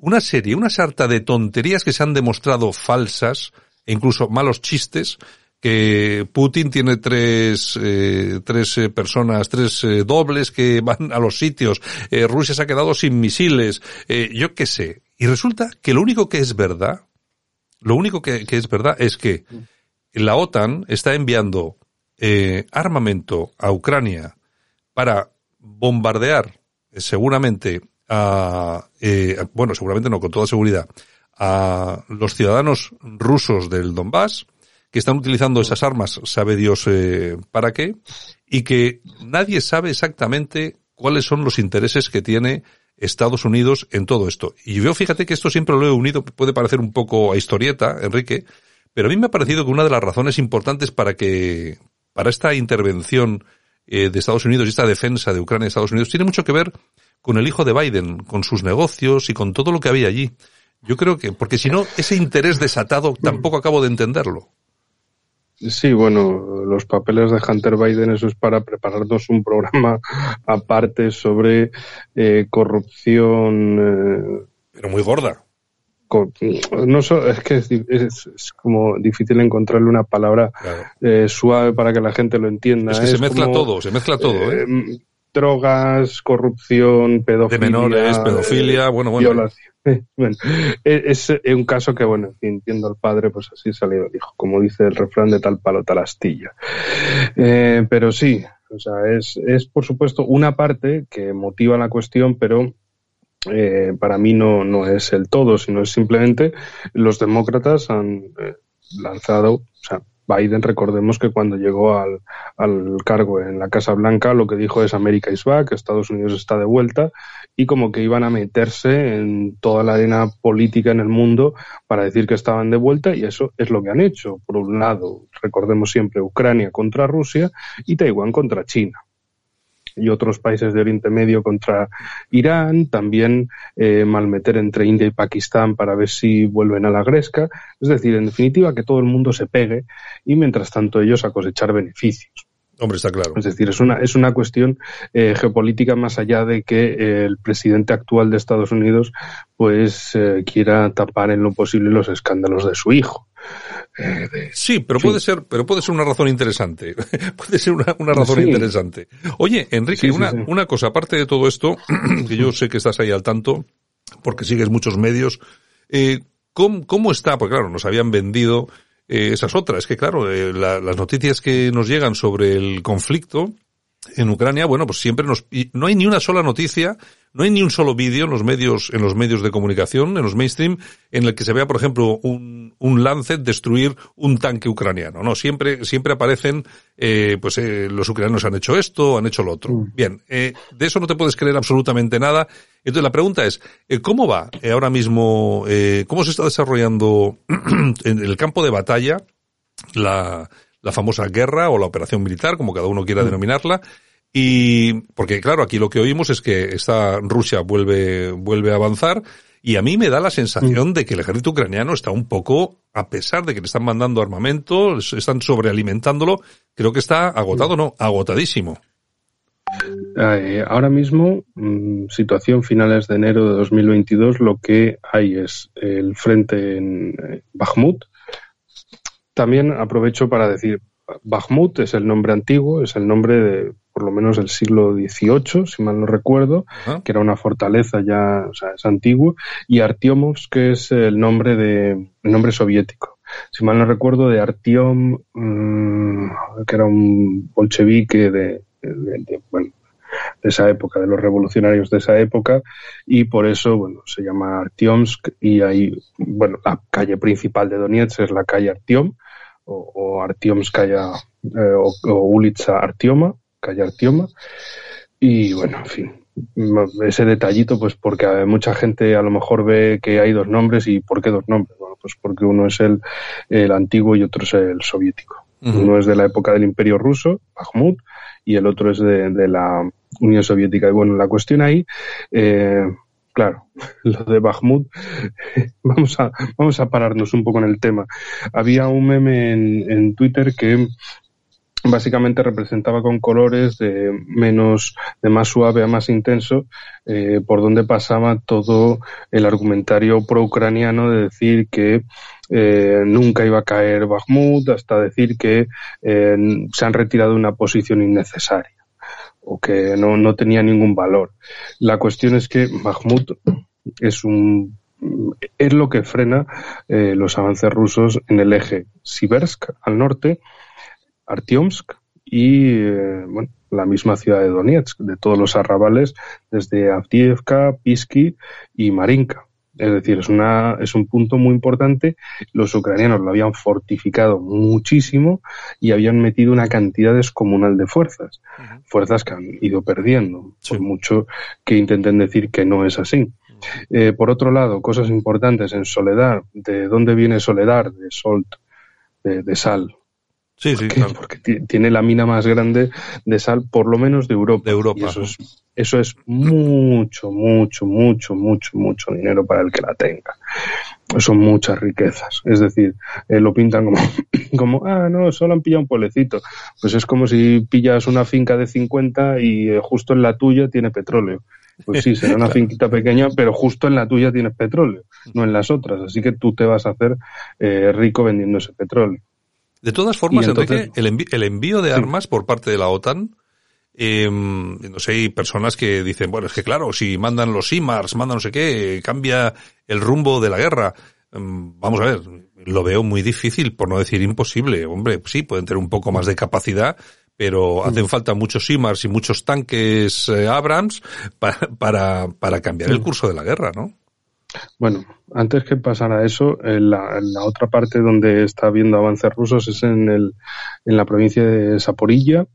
[SPEAKER 2] una serie, una sarta de tonterías que se han demostrado falsas, e incluso malos chistes, que Putin tiene tres, eh, tres eh, personas, tres eh, dobles que van a los sitios, Rusia se ha quedado sin misiles, yo qué sé. Y resulta que lo único que es verdad, lo único que, es verdad es que la OTAN está enviando armamento a Ucrania para bombardear seguramente a, eh, bueno, seguramente no, con toda seguridad, a los ciudadanos rusos del Donbass, que están utilizando esas armas, sabe Dios eh, para qué, y que nadie sabe exactamente cuáles son los intereses que tiene Estados Unidos en todo esto. Y yo fíjate que esto siempre lo he unido, puede parecer un poco a historieta, Enrique, pero a mí me ha parecido que una de las razones importantes para que, para esta intervención eh, de Estados Unidos y esta defensa de Ucrania y Estados Unidos tiene mucho que ver con el hijo de Biden, con sus negocios y con todo lo que había allí. Yo creo que, porque si no, ese interés desatado tampoco acabo de entenderlo.
[SPEAKER 3] Sí, bueno, los papeles de Hunter Biden, eso es para prepararnos un programa aparte sobre eh, corrupción. Eh,
[SPEAKER 2] Pero muy gorda.
[SPEAKER 3] no es que es, es, como difícil encontrarle una palabra claro. eh, suave para que la gente lo entienda.
[SPEAKER 2] Es que se mezcla
[SPEAKER 3] como,
[SPEAKER 2] todo, se mezcla todo. ¿eh?
[SPEAKER 3] Drogas, corrupción, pedofilia.
[SPEAKER 2] De menores, pedofilia, bueno, bueno.
[SPEAKER 3] Violación. Bueno, es, un caso que, bueno, en fin, entiendo al padre, pues así salió el hijo, como dice el refrán de tal palo, tal astilla. Eh, pero sí, o sea, es, es por supuesto una parte que motiva la cuestión, pero eh, para mí no, no es el todo, sino es simplemente los demócratas han eh, lanzado, o sea, Biden, recordemos que cuando llegó al, al, cargo en la Casa Blanca, lo que dijo es América is back, Estados Unidos está de vuelta, y como que iban a meterse en toda la arena política en el mundo para decir que estaban de vuelta, y eso es lo que han hecho. Por un lado, recordemos siempre Ucrania contra Rusia y Taiwán contra China y otros países de Oriente Medio contra Irán, también eh, malmeter entre India y Pakistán para ver si vuelven a la gresca. Es decir, en definitiva, que todo el mundo se pegue y mientras tanto ellos a cosechar beneficios.
[SPEAKER 2] Hombre, está claro.
[SPEAKER 3] Es decir, es una, es una cuestión eh, geopolítica más allá de que eh, el presidente actual de Estados Unidos pues eh, quiera tapar en lo posible los escándalos de su hijo.
[SPEAKER 2] Sí, pero puede ser, pero puede ser una razón interesante. puede ser una, una razón interesante. Oye, Enrique, una, una cosa, aparte de todo esto, que yo sé que estás ahí al tanto, porque sigues muchos medios, ¿cómo, ¿cómo está? Porque claro, nos habían vendido eh, esa es otra. Es que, claro, eh, las noticias que nos llegan sobre el conflicto en Ucrania, bueno, pues siempre nos, no hay ni una sola noticia, no hay ni un solo vídeo en los medios, en los medios de comunicación, en los mainstream, en el que se vea, por ejemplo, un, un Lancet destruir un tanque ucraniano. No, siempre, siempre aparecen, eh, pues eh, los ucranianos han hecho esto, han hecho lo otro. Mm. Bien, eh, de eso no te puedes creer absolutamente nada. Entonces la pregunta es, eh, ¿cómo va eh, ahora mismo, eh, cómo se está desarrollando en el campo de batalla la, la famosa guerra o la operación militar, como cada uno quiera mm. denominarla. Y porque claro, aquí lo que oímos es que esta Rusia vuelve vuelve a avanzar y a mí me da la sensación mm. de que el ejército ucraniano está un poco a pesar de que le están mandando armamento, están sobrealimentándolo, creo que está agotado, no, agotadísimo.
[SPEAKER 3] Eh, ahora mismo, mm, situación finales de enero de 2022, lo que hay es el frente en eh, Bakhmut, también aprovecho para decir, Bakhmut es el nombre antiguo, es el nombre de por lo menos del siglo XVIII, si mal no recuerdo, que era una fortaleza ya, o sea, es antiguo, y Artiomovsk, que es el nombre de el nombre soviético. Si mal no recuerdo, de Artiom, mmm, que era un bolchevique de, de, bueno, de esa época, de los revolucionarios de esa época, y por eso, bueno, se llama Artiomsk, y ahí, bueno, la calle principal de Donetsk es la calle Artiom, o, o Artiomskaya eh, o, o, Ulitsa Artioma, calle Artioma. Y bueno, en fin, ese detallito, pues porque mucha gente a lo mejor ve que hay dos nombres y ¿por qué dos nombres? Bueno, pues porque uno es el, el antiguo y otro es el soviético. Uh -huh. Uno es de la época del Imperio Ruso, Bakhmut, y el otro es de, de la Unión Soviética. Y bueno, la cuestión ahí, eh, claro, lo de Bakhmut, vamos a, vamos a pararnos un poco en el tema. Había un meme en, en Twitter que básicamente representaba con colores de menos, de más suave a más intenso, eh, por donde pasaba todo el argumentario pro-ucraniano de decir que eh, nunca iba a caer Bakhmut, hasta decir que eh, se han retirado una posición innecesaria o que no, no tenía ningún valor. La cuestión es que Bakhmut es un es lo que frena eh, los avances rusos en el eje Sibersk al norte, Artiomsk y eh, bueno, la misma ciudad de Donetsk, de todos los arrabales, desde Avdiivka, Pisky y Marinka. Es decir, es, una, es un punto muy importante. Los ucranianos lo habían fortificado muchísimo y habían metido una cantidad descomunal de fuerzas. Uh -huh. Fuerzas que han ido perdiendo, sí. por mucho que intenten decir que no es así. Uh -huh. eh, por otro lado, cosas importantes en Soledad. ¿De dónde viene Soledad? De Solt, de, de sal.
[SPEAKER 2] Sí, sí,
[SPEAKER 3] claro. Porque tiene la mina más grande de sal, por lo menos de Europa.
[SPEAKER 2] De Europa.
[SPEAKER 3] Y eso es, eso es mucho, mucho, mucho, mucho, mucho dinero para el que la tenga. Son muchas riquezas. Es decir, eh, lo pintan como, como, ah, no, solo han pillado un pueblecito. Pues es como si pillas una finca de 50 y eh, justo en la tuya tiene petróleo. Pues sí, será una finquita pequeña, pero justo en la tuya tienes petróleo, no en las otras. Así que tú te vas a hacer eh, rico vendiendo ese petróleo.
[SPEAKER 2] De todas formas, entonces, Enrique, el, envi el, envío de armas por parte de la OTAN, eh, no sé, hay personas que dicen, bueno, es que claro, si mandan los IMARS, mandan no sé qué, cambia el rumbo de la guerra. Um, vamos a ver, lo veo muy difícil, por no decir imposible. Hombre, sí, pueden tener un poco más de capacidad, pero hacen falta muchos IMARS y muchos tanques eh, Abrams para, para, para cambiar el curso de la guerra, ¿no?
[SPEAKER 3] Bueno, antes que pasara eso, en la, la, otra parte donde está habiendo avances rusos es en, el, en la provincia de Saporilla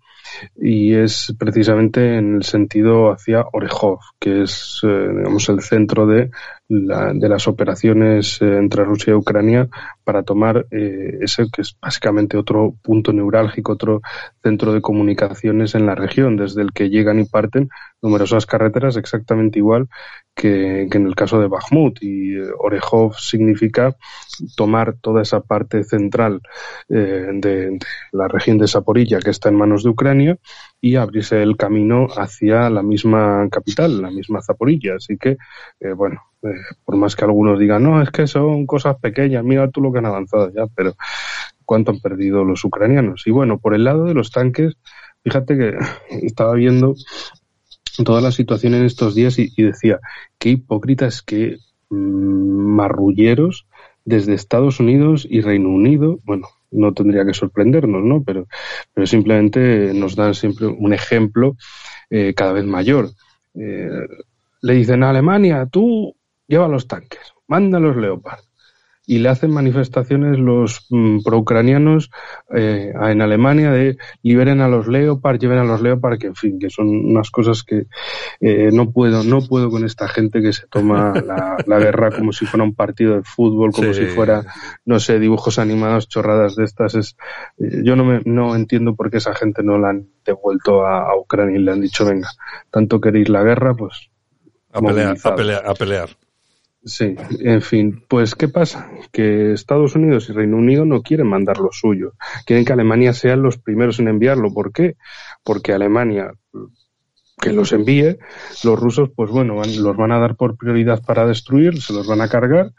[SPEAKER 3] y es precisamente en el sentido hacia Orejov, que es, eh, digamos, el centro de de las operaciones eh, entre Rusia y Ucrania para tomar eh, ese que es básicamente otro punto neurálgico, otro centro de comunicaciones en la región, desde el que llegan y parten numerosas carreteras exactamente igual que, en el caso de Bakhmut. Y eh, Orejov significa tomar toda esa parte central de, la región de Saporilla que está en manos de Ucrania y abrirse el camino hacia la misma capital, la misma Zaporilla. Así que, bueno, eh, por más que algunos digan, no, es que son cosas pequeñas, mira tú lo que han avanzado ya, pero ¿cuánto han perdido los ucranianos? Y bueno, por el lado de los tanques, fíjate que estaba viendo toda la situación en estos días y, decía, qué hipócritas, qué mm, marrulleros desde Estados Unidos y Reino Unido, bueno, no tendría que sorprendernos, ¿no? Pero, pero simplemente nos dan siempre un ejemplo eh, cada vez mayor. Eh, le dicen a Alemania, tú lleva los tanques, manda los Leopard. Y le hacen manifestaciones los mm, pro-ucranianos eh, en Alemania de liberen a los Leopard, lleven a los Leopard, que en fin, que son unas cosas que eh, no puedo, no puedo con esta gente que se toma la, guerra como si fuera un partido de fútbol, como si fuera, no sé, dibujos animados, chorradas de estas. Es, eh, yo no, me, no entiendo por qué esa gente no la han devuelto a, a Ucrania y le han dicho, venga, tanto queréis la guerra, pues
[SPEAKER 2] a pelear, a pelear, a pelear.
[SPEAKER 3] Sí, en fin, pues ¿qué pasa? Que Estados Unidos y Reino Unido no quieren mandar lo suyo. Quieren que Alemania sean los primeros en enviarlo. ¿Por qué? Porque Alemania que los envíe, los rusos, pues bueno, los van a dar por prioridad para destruir, se los van a cargar,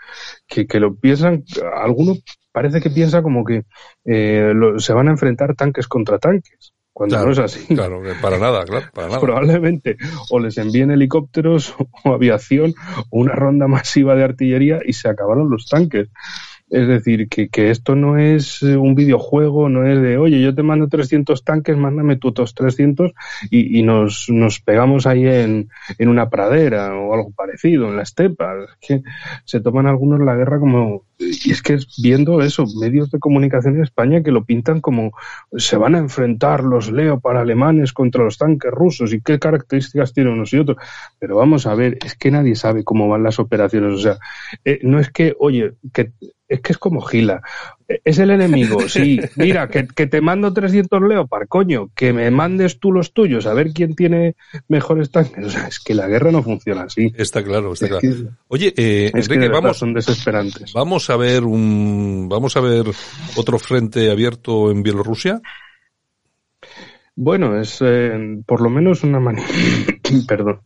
[SPEAKER 3] que, que lo piensan, alguno parece que piensa como que eh, se van a enfrentar tanques contra tanques cuando no es así.
[SPEAKER 2] Claro, para nada, claro, para nada.
[SPEAKER 3] Probablemente o les envíen helicópteros o aviación o una ronda masiva de artillería y se acabaron los tanques. Es decir, que, que esto no es un videojuego, no es de, oye, yo te mando 300 tanques, mándame tú otros 300 y, y nos, nos pegamos ahí en, en una pradera o algo parecido, en la estepa. que se toman algunos la guerra como y es que viendo eso, medios de comunicación en España que lo pintan como se van a enfrentar los Leopard alemanes contra los tanques rusos y qué características tienen unos y otros. Pero vamos a ver, es que nadie sabe cómo van las operaciones. O sea, eh, no es que, oye, que es que es como Gila. Es el enemigo, sí. Mira, que, te mando 300 Leopard, coño, que me mandes tú los tuyos, a ver quién tiene mejores tanques. O sea, es que la guerra no funciona así.
[SPEAKER 2] Está claro, está claro. Oye, eh, es que vamos,
[SPEAKER 3] son desesperantes.
[SPEAKER 2] Vamos a ver un, vamos a ver otro frente abierto en Bielorrusia.
[SPEAKER 3] Bueno, es eh, por lo menos una maniobra, perdón,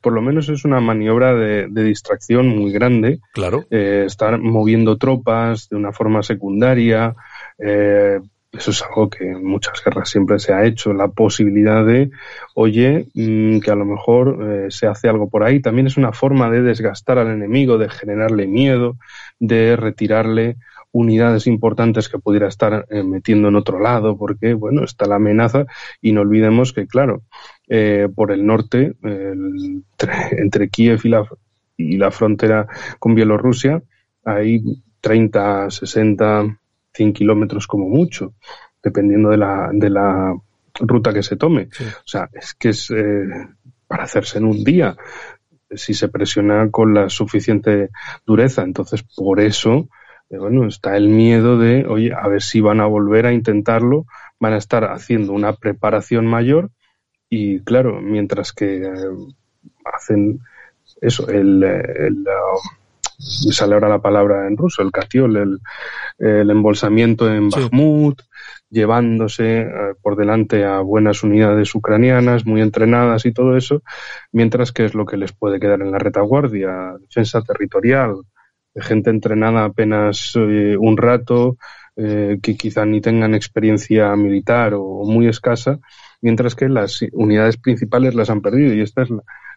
[SPEAKER 3] por lo menos es una maniobra de, distracción muy grande.
[SPEAKER 2] Claro.
[SPEAKER 3] Eh, estar moviendo tropas de una forma secundaria. Eh, eso es algo que en muchas guerras siempre se ha hecho, la posibilidad de, oye, mm, que a lo mejor eh, se hace algo por ahí. También es una forma de desgastar al enemigo, de generarle miedo, de retirarle unidades importantes que pudiera estar eh, metiendo en otro lado, porque, bueno, está la amenaza y no olvidemos que, claro, eh, por el norte, entre Kiev y la, y la frontera con Bielorrusia, hay 30, 60, 100 kilómetros como mucho, dependiendo de la, de la ruta que se tome. O sea, es que es eh, para hacerse en un día si se presiona con la suficiente dureza. Entonces, por eso bueno, está el miedo de, oye, a ver si van a volver a intentarlo, van a estar haciendo una preparación mayor y claro, mientras que eh, hacen eso, el, el, sale ahora la palabra en ruso, el catiol, el, el embolsamiento en Bakhmut, llevándose eh, por delante a buenas unidades ucranianas, muy entrenadas y todo eso, mientras que es lo que les puede quedar en la retaguardia, defensa territorial, gente entrenada apenas eh, un rato, eh, que quizá ni tengan experiencia militar o, muy escasa, mientras que las unidades principales las han perdido. Y esta es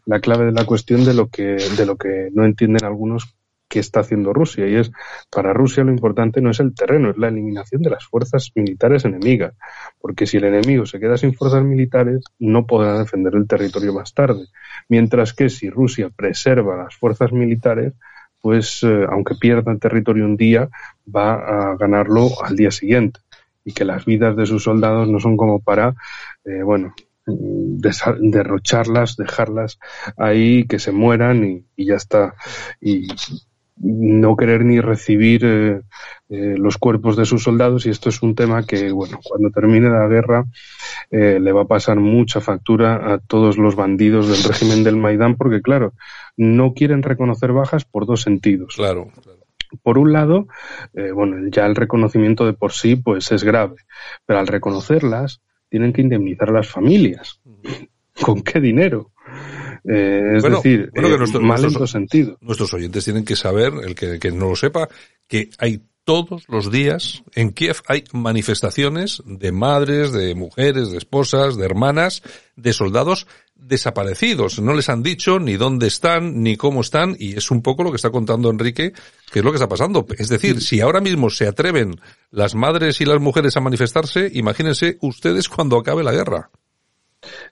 [SPEAKER 3] la, clave de la cuestión de lo que, de lo que no entienden algunos que está haciendo Rusia. Y es, para Rusia lo importante no es el terreno, es la eliminación de las fuerzas militares enemigas. Porque si el enemigo se queda sin fuerzas militares, no podrá defender el territorio más tarde. Mientras que si Rusia preserva las fuerzas militares, pues eh, aunque pierda el territorio un día, va a ganarlo al día siguiente y que las vidas de sus soldados no son como para, eh, bueno, derrocharlas, dejarlas ahí, que se mueran y, y ya está. Y no querer ni recibir eh, eh, los cuerpos de sus soldados y esto es un tema que, bueno, cuando termine la guerra eh, le va a pasar mucha factura a todos los bandidos del régimen del Maidán porque, claro, no quieren reconocer bajas por dos sentidos.
[SPEAKER 2] Claro.
[SPEAKER 3] Por un lado, bueno, ya el reconocimiento de por sí pues es grave, pero al reconocerlas tienen que indemnizar a las familias. ¿Con qué dinero? Eh, es decir, que eh, mal en sentido.
[SPEAKER 2] Nuestros oyentes tienen que saber, el que, no lo sepa, que hay todos los días en Kiev hay manifestaciones de madres, de mujeres, de esposas, de hermanas, de soldados desaparecidos. No les han dicho ni dónde están, ni cómo están, y es un poco lo que está contando Enrique, que es lo que está pasando. Es decir, si ahora mismo se atreven las madres y las mujeres a manifestarse, imagínense ustedes cuando acabe la guerra.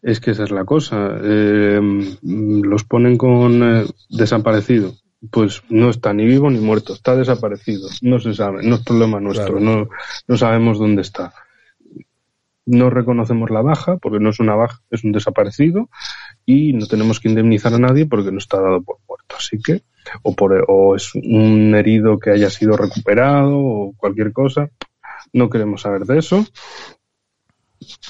[SPEAKER 3] Es que esa es la cosa. Eh, los ponen con eh, desaparecido. Pues no está ni vivo ni muerto, está desaparecido. No se sabe, no es problema nuestro, no, no sabemos dónde está. No reconocemos la baja porque no es una baja, es un desaparecido y no tenemos que indemnizar a nadie porque no está dado por muerto. Así que, o, por, o es un herido que haya sido recuperado o cualquier cosa, no queremos saber de eso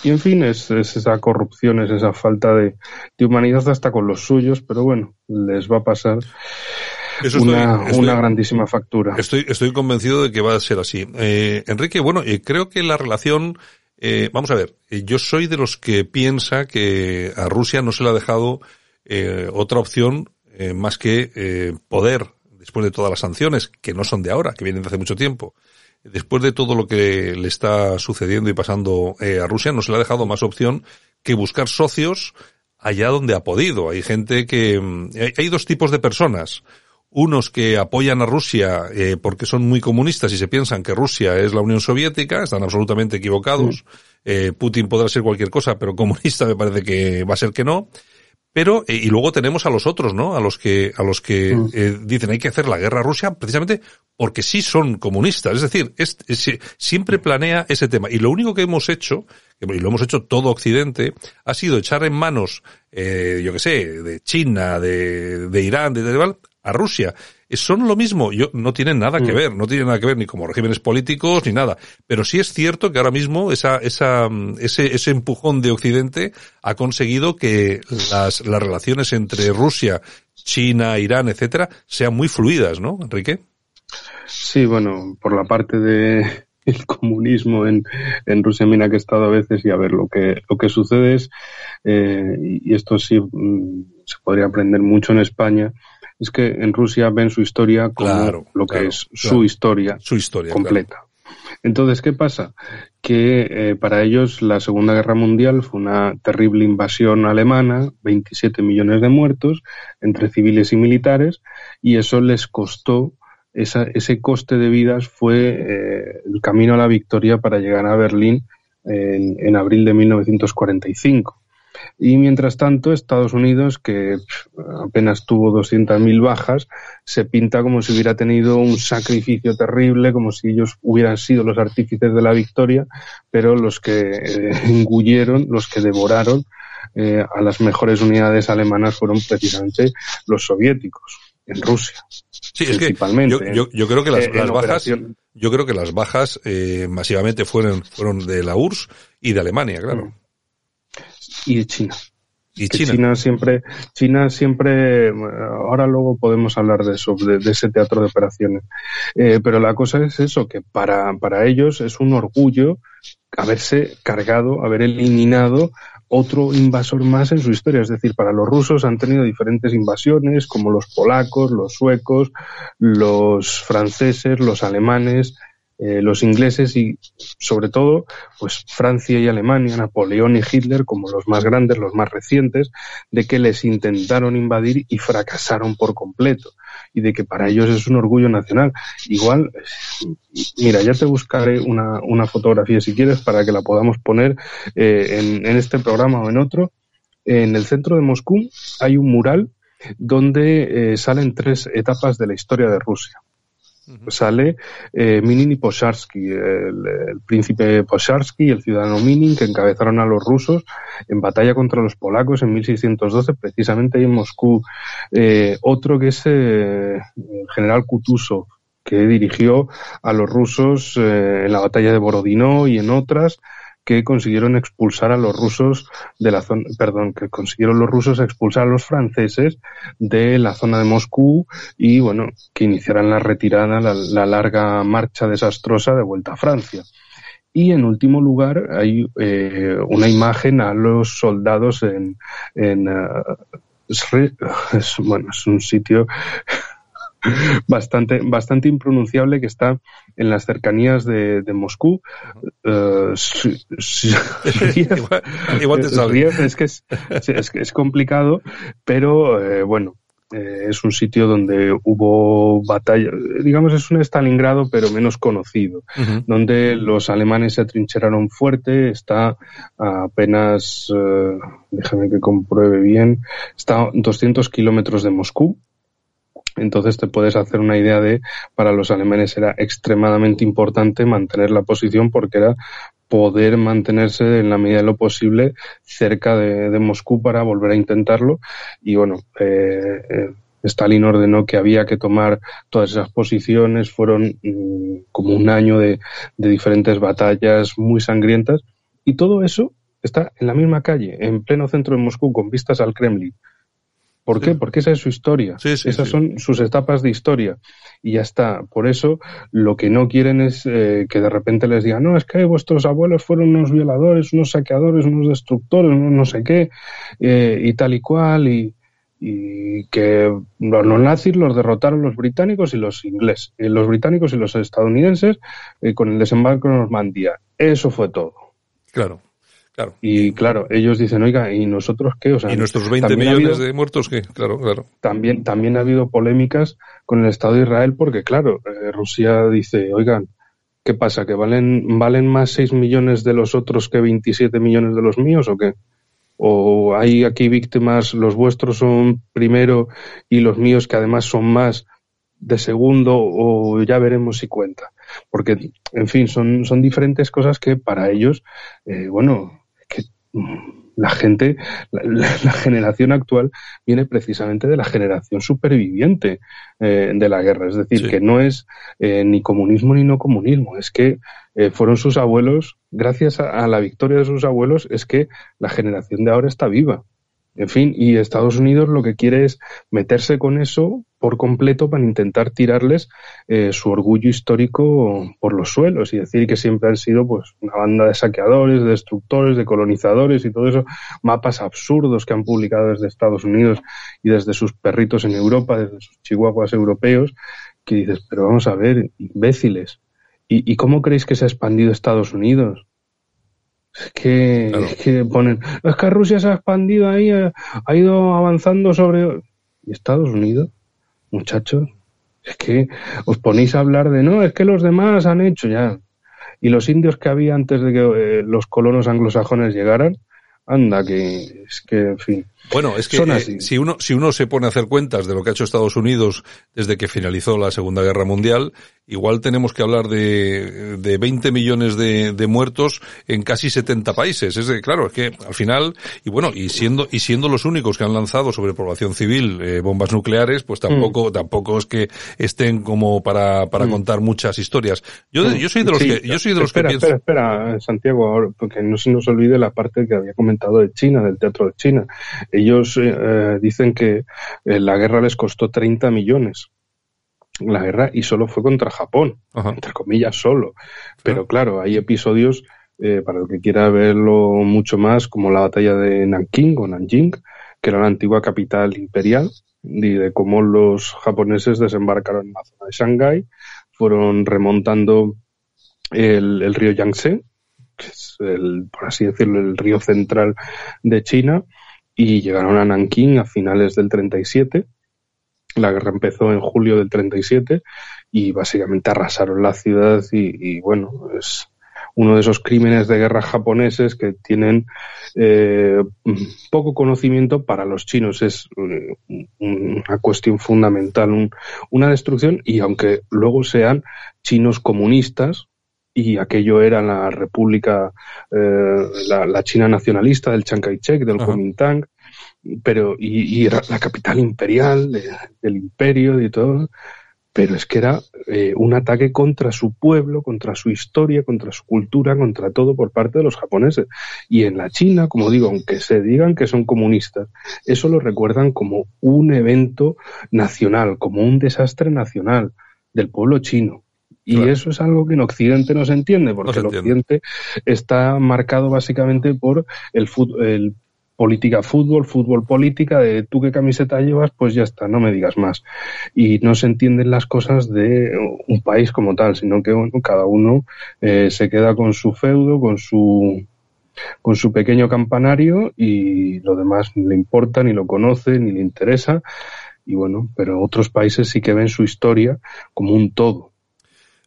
[SPEAKER 3] y en fin, es, esa corrupción, es esa falta de, humanidad hasta con los suyos, pero bueno, les va a pasar una, grandísima factura.
[SPEAKER 2] Estoy, estoy convencido de que va a ser así. Eh, Enrique, bueno, eh, creo que la relación, eh, vamos a ver, eh, yo soy de los que piensa que a Rusia no se le ha dejado otra opción más que poder, después de todas las sanciones, que no son de ahora, que vienen de hace mucho tiempo, después de todo lo que le está sucediendo y pasando eh, a Rusia, no se le ha dejado más opción que buscar socios allá donde ha podido. Hay gente que... Mm, hay, dos tipos de personas. Unos que apoyan a Rusia eh, porque son muy comunistas y se piensan que Rusia es la Unión Soviética, están absolutamente equivocados. Eh, Putin podrá ser cualquier cosa, pero comunista me parece que va a ser que no. Pero, eh, y luego tenemos a los otros, ¿no? A los que, a los que mm. eh, dicen hay que hacer la guerra a Rusia precisamente porque sí son comunistas. Es decir, es, siempre planea ese tema. Y lo único que hemos hecho, y lo hemos hecho todo Occidente, ha sido echar en manos, eh, yo qué sé, de China, de, de Irán, de Taiwán, a Rusia son lo mismo. Yo, no tienen nada que mm. ver, no tienen nada que ver ni como regímenes políticos ni nada. Pero sí es cierto que ahora mismo esa, esa, ese, ese empujón de Occidente ha conseguido que las, las relaciones entre Rusia, China, Irán, etcétera, sean muy fluidas, ¿no, Enrique?
[SPEAKER 3] Sí, bueno, por la parte de el comunismo en, en Rusia, mira que he estado a veces y a ver lo que lo que sucede es eh, y esto sí mm, se podría aprender mucho en España es que en Rusia ven su historia como lo que es su historia,
[SPEAKER 2] su historia
[SPEAKER 3] completa. Entonces, ¿qué pasa? Que eh, para ellos la Segunda Guerra Mundial fue una terrible invasión alemana, 27 millones de muertos entre civiles y militares, y eso les costó, esa, ese coste de vidas fue eh, el camino a la victoria para llegar a Berlín en, en abril de 1945. Y mientras tanto, Estados Unidos, que apenas tuvo 200.000 bajas, se pinta como si hubiera tenido un sacrificio terrible, como si ellos hubieran sido los artífices de la victoria, pero los que eh, engulleron, los que devoraron eh, a las mejores unidades alemanas fueron precisamente los soviéticos en Rusia.
[SPEAKER 2] Sí, principalmente. yo, yo, creo que las, eh, bajas, yo creo que las bajas masivamente fueron, fueron de la URSS y de Alemania, claro.
[SPEAKER 3] Y de China. Y China. siempre, China siempre, ahora luego podemos hablar de eso, de, ese teatro de operaciones. Eh, pero la cosa es eso, que para, para ellos es un orgullo haberse cargado, haber eliminado otro invasor más en su historia. Es decir, para los rusos han tenido diferentes invasiones, como los polacos, los suecos, los franceses, los alemanes, eh, los ingleses y sobre todo pues Francia y Alemania, Napoleón y Hitler como los más grandes, los más recientes, de que les intentaron invadir y fracasaron por completo y de que para ellos es un orgullo nacional. Igual, mira, ya te buscaré una, una fotografía si quieres para que la podamos poner eh, en, en este programa o en otro. En el centro de Moscú hay un mural donde eh, salen tres etapas de la historia de Rusia. Sale eh, Minin y Posharsky, el, príncipe Posharsky y el ciudadano Minin que encabezaron a los rusos en batalla contra los polacos en 1612, precisamente ahí en Moscú. Eh, otro que es eh, el general Kutuzov, que dirigió a los rusos eh, en la batalla de Borodino y en otras que consiguieron expulsar a los rusos de la zona, perdón, que consiguieron los rusos expulsar a los franceses de la zona de Moscú y bueno, que iniciaran la retirada, la, larga marcha desastrosa de vuelta a Francia. Y en último lugar hay eh, una imagen a los soldados en, en eh, bueno, es un sitio bastante, bastante impronunciable que está en las cercanías de, Moscú. es, que es, es, complicado, pero eh, bueno, eh, es un sitio donde hubo batalla, digamos es un Stalingrado pero menos conocido, donde los alemanes se atrincheraron fuerte, está apenas, eh, déjame que compruebe bien, está a 200 kilómetros de Moscú, entonces te puedes hacer una idea de, para los alemanes era extremadamente importante mantener la posición porque era poder mantenerse en la medida de lo posible cerca de, Moscú para volver a intentarlo. Y bueno, eh, eh, Stalin ordenó que había que tomar todas esas posiciones. Fueron mm, como un año de, de diferentes batallas muy sangrientas. Y todo eso está en la misma calle, en pleno centro de Moscú, con vistas al Kremlin. ¿Por qué? Porque esa es su historia. Esas son sus etapas de historia. Y ya está. Por eso lo que no quieren es eh, que de repente les digan, no, es que vuestros abuelos fueron unos violadores, unos saqueadores, unos destructores, no sé qué, eh, y tal y cual, y, que los, nazis los derrotaron los británicos y los ingleses, eh, los británicos y los estadounidenses con el desembarco en Normandía. Eso fue todo.
[SPEAKER 2] Claro.
[SPEAKER 3] Y claro, ellos dicen, oiga, ¿y nosotros qué? O sea,
[SPEAKER 2] ¿Y nuestros 20 millones de muertos qué? Claro, claro.
[SPEAKER 3] También, también ha habido polémicas con el Estado de Israel porque, claro, eh, Rusia dice, oigan, ¿qué pasa? ¿Que valen, valen más 6 millones de los otros que 27 millones de los míos o qué? ¿O hay aquí víctimas, los vuestros son primero y los míos que además son más de segundo o ya veremos si cuenta? Porque, en fin, son, son diferentes cosas que para ellos, eh, bueno, la gente, la, generación actual viene precisamente de la generación superviviente eh, de la guerra. Es decir, que no es eh, ni comunismo ni no comunismo, es que eh, fueron sus abuelos, gracias a, la victoria de sus abuelos, es que la generación de ahora está viva. En fin, y Estados Unidos lo que quiere es meterse con eso por completo para intentar tirarles eh, su orgullo histórico por los suelos y decir que siempre han sido pues una banda de saqueadores, de destructores, de colonizadores y todo eso, mapas absurdos que han publicado desde Estados Unidos y desde sus perritos en Europa, desde sus chihuahuas europeos, que dices, pero vamos a ver, imbéciles, ¿y, y cómo creéis que se ha expandido Estados Unidos? Es que, ponen, es que Rusia se ha expandido ahí, ha, ido avanzando sobre... ¿Y Estados Unidos? Muchachos, es que os ponéis a hablar de, no, es que los demás han hecho ya. Y los indios que había antes de que eh, los colonos anglosajones llegaran, anda, que es que, en fin.
[SPEAKER 2] Bueno, es que eh, si uno si uno se pone a hacer cuentas de lo que ha hecho Estados Unidos desde que finalizó la Segunda Guerra Mundial, igual tenemos que hablar de, de 20 millones de, de muertos en casi 70 países. Es de, claro, es que al final y bueno, y siendo y siendo los únicos que han lanzado sobre población civil eh, bombas nucleares, pues tampoco mm. tampoco es que estén como para para mm. contar muchas historias. Yo mm. yo soy de los que yo soy de los
[SPEAKER 3] que
[SPEAKER 2] pienso...
[SPEAKER 3] espera, espera, Santiago, porque no se nos olvide la parte que había comentado de China, del teatro de China ellos eh, eh, dicen que eh, la guerra les costó 30 millones. La guerra y solo fue contra Japón, entre comillas solo. Pero claro, hay episodios, para el que quiera verlo mucho más, como la batalla de Nanking o Nanjing, que era la antigua capital imperial, y de cómo los japoneses desembarcaron en la zona de Shanghái, fueron remontando el, el río Yangtze, que es el, por así decirlo, el río central de China, y llegaron a Nankín a finales del 37. La guerra empezó en julio del 37 y básicamente arrasaron la ciudad y, bueno, es uno de esos crímenes de guerra japoneses que tienen eh, poco conocimiento para los chinos. Es una cuestión fundamental, una destrucción y aunque luego sean chinos comunistas, y aquello era la República, eh, la, China nacionalista del Chiang Kai-shek, del Kuomintang, pero y, era la capital imperial del imperio y todo, pero es que era eh, un ataque contra su pueblo, contra su historia, contra su cultura, contra todo por parte de los japoneses. Y en la China, como digo, aunque se digan que son comunistas, eso lo recuerdan como un evento nacional, como un desastre nacional del pueblo chino. Y eso es algo que en Occidente no se entiende, porque el Occidente está marcado básicamente por el, el política fútbol, fútbol política, de tú qué camiseta llevas, pues ya está, no me digas más. Y no se entienden las cosas de un país como tal, sino que bueno, cada uno eh, se queda con su feudo, con su con su pequeño campanario y lo demás ni le importa, ni lo conoce, ni le interesa. Y bueno, pero otros países sí que ven su historia como un todo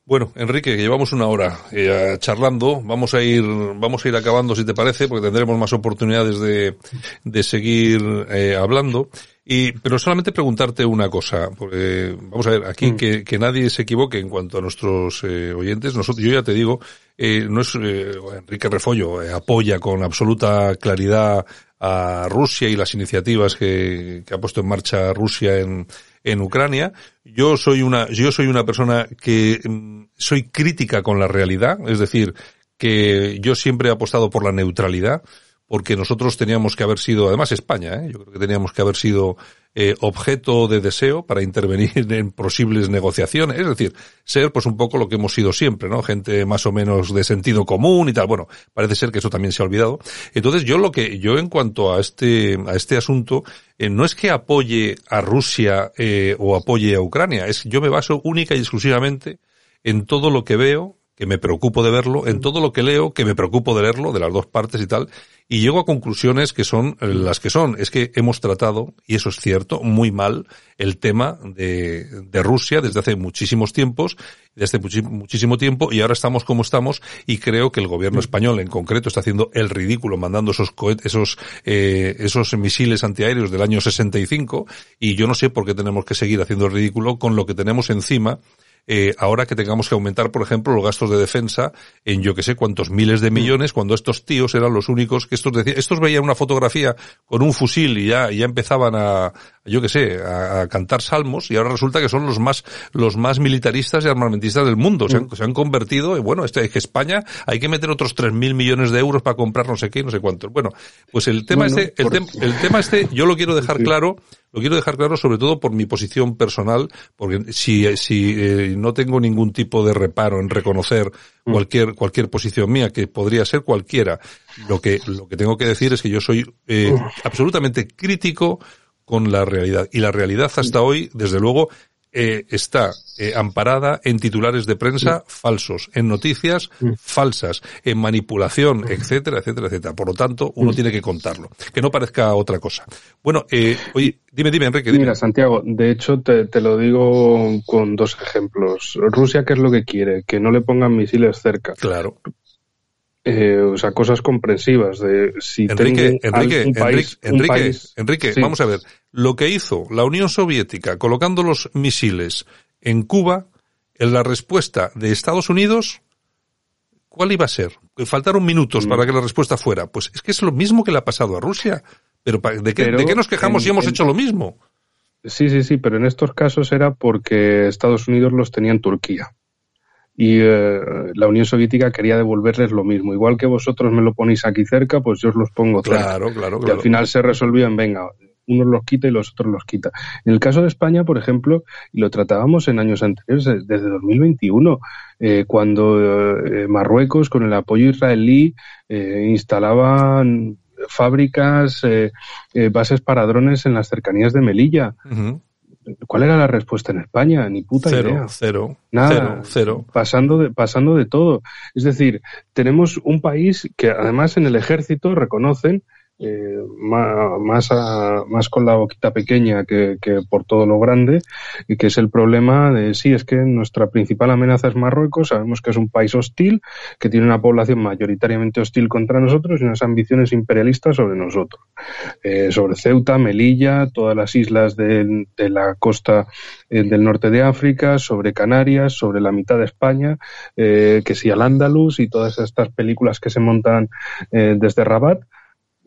[SPEAKER 2] bueno, Enrique, que llevamos una hora eh, charlando, vamos a ir, vamos a ir acabando si te parece, porque tendremos más oportunidades de, de seguir eh, hablando. Y, pero solamente preguntarte una cosa, porque vamos a ver, aquí mm. que, que nadie se equivoque en cuanto a nuestros eh, oyentes. Nosotros, yo ya te digo, eh, no es eh, Enrique Refollo apoya con absoluta claridad a Rusia y las iniciativas que, que ha puesto en marcha Rusia en, en Ucrania. Yo soy una, yo soy una persona que mm, soy crítica con la realidad, es decir, que yo siempre he apostado por la neutralidad, porque nosotros teníamos que haber sido, además España, ¿eh? yo creo que teníamos que haber sido eh, objeto de deseo para intervenir en posibles negociaciones, es decir, ser pues un poco lo que hemos sido siempre, ¿no? Gente más o menos de sentido común y tal. Bueno, parece ser que eso también se ha olvidado. Entonces yo lo que, yo en cuanto a este, a este asunto, eh, no es que apoye a Rusia eh, o apoye a Ucrania, es yo me baso única y exclusivamente en todo lo que veo que me preocupo de verlo, en todo lo que leo, que me preocupo de leerlo, de las dos partes y tal, y llego a conclusiones que son las que son. Es que hemos tratado, y eso es cierto, muy mal el tema de, de Rusia desde hace muchísimos tiempos, desde muchísimo tiempo, y ahora estamos como estamos, y creo que el gobierno español en concreto está haciendo el ridículo mandando esos esos, eh, esos misiles antiaéreos del año 65, y yo no sé por qué tenemos que seguir haciendo el ridículo con lo que tenemos encima, eh, ahora que tengamos que aumentar, por ejemplo, los gastos de defensa en yo que sé cuántos miles de millones, cuando estos tíos eran los únicos que estos decían, estos veían una fotografía con un fusil y ya, ya empezaban a, yo que sé, a, cantar salmos y ahora resulta que son los más, los más militaristas y armamentistas del mundo. Se han, se han convertido, en, bueno, este, es que España hay que meter otros tres mil millones de euros para comprar no sé qué, no sé cuántos. Bueno, pues el tema este, el, el tema este, yo lo quiero dejar claro, lo quiero dejar claro sobre todo por mi posición personal, porque si, si eh, no tengo ningún tipo de reparo en reconocer mm. cualquier, cualquier posición mía, que podría ser cualquiera, lo que, lo que tengo que decir es que yo soy eh, mm. absolutamente crítico con la realidad. Y la realidad hasta hoy, desde luego, eh, está eh, amparada en titulares de prensa falsos, en noticias falsas, en manipulación, etcétera, etcétera, etcétera. Por lo tanto, uno tiene que contarlo. Que no parezca otra cosa. Bueno, eh, oye, dime, dime, Enrique.
[SPEAKER 3] Mira, Santiago, de hecho te, te, lo digo con dos ejemplos. Rusia, ¿qué es lo que quiere? Que no le pongan misiles cerca.
[SPEAKER 2] Claro.
[SPEAKER 3] Eh, o sea, cosas comprensivas de si
[SPEAKER 2] Enrique, Enrique, Enrique, Enrique, vamos a ver. Lo que hizo la Unión Soviética colocando los misiles en Cuba, en la respuesta de Estados Unidos, ¿cuál iba a ser? Faltaron minutos para mm. que la respuesta fuera. Pues es que es lo mismo que le ha pasado a Rusia. Pero ¿de qué, ¿de qué nos quejamos si hemos hecho lo mismo?
[SPEAKER 3] Sí, sí, sí, pero en estos casos era porque Estados Unidos los tenía en Turquía y eh, la Unión Soviética quería devolverles lo mismo. Igual que vosotros me lo ponéis aquí cerca, pues yo os los pongo cerca.
[SPEAKER 2] Claro, claro,
[SPEAKER 3] Y al final se resolvían, venga, unos los quita y los otros los quita. En el caso de España, por ejemplo, y lo tratábamos en años anteriores, desde 2021, eh, cuando eh, Marruecos, con el apoyo israelí, eh, instalaban fábricas, bases para drones en las cercanías de Melilla. ¿Cuál era la respuesta en España? Ni puta idea.
[SPEAKER 2] Cero.
[SPEAKER 3] Nada.
[SPEAKER 2] Cero, cero.
[SPEAKER 3] Pasando de, pasando de todo. Es decir, tenemos un país que además en el ejército reconocen eh, más, más, con la boquita pequeña que, por todo lo grande, y que es el problema de, sí, es que nuestra principal amenaza es Marruecos, sabemos que es un país hostil, que tiene una población mayoritariamente hostil contra nosotros y unas ambiciones imperialistas sobre nosotros, eh, sobre Ceuta, Melilla, todas las islas de, la costa eh, del norte de África, sobre Canarias, sobre la mitad de España, que si al Andalus y todas estas películas que se montan desde Rabat,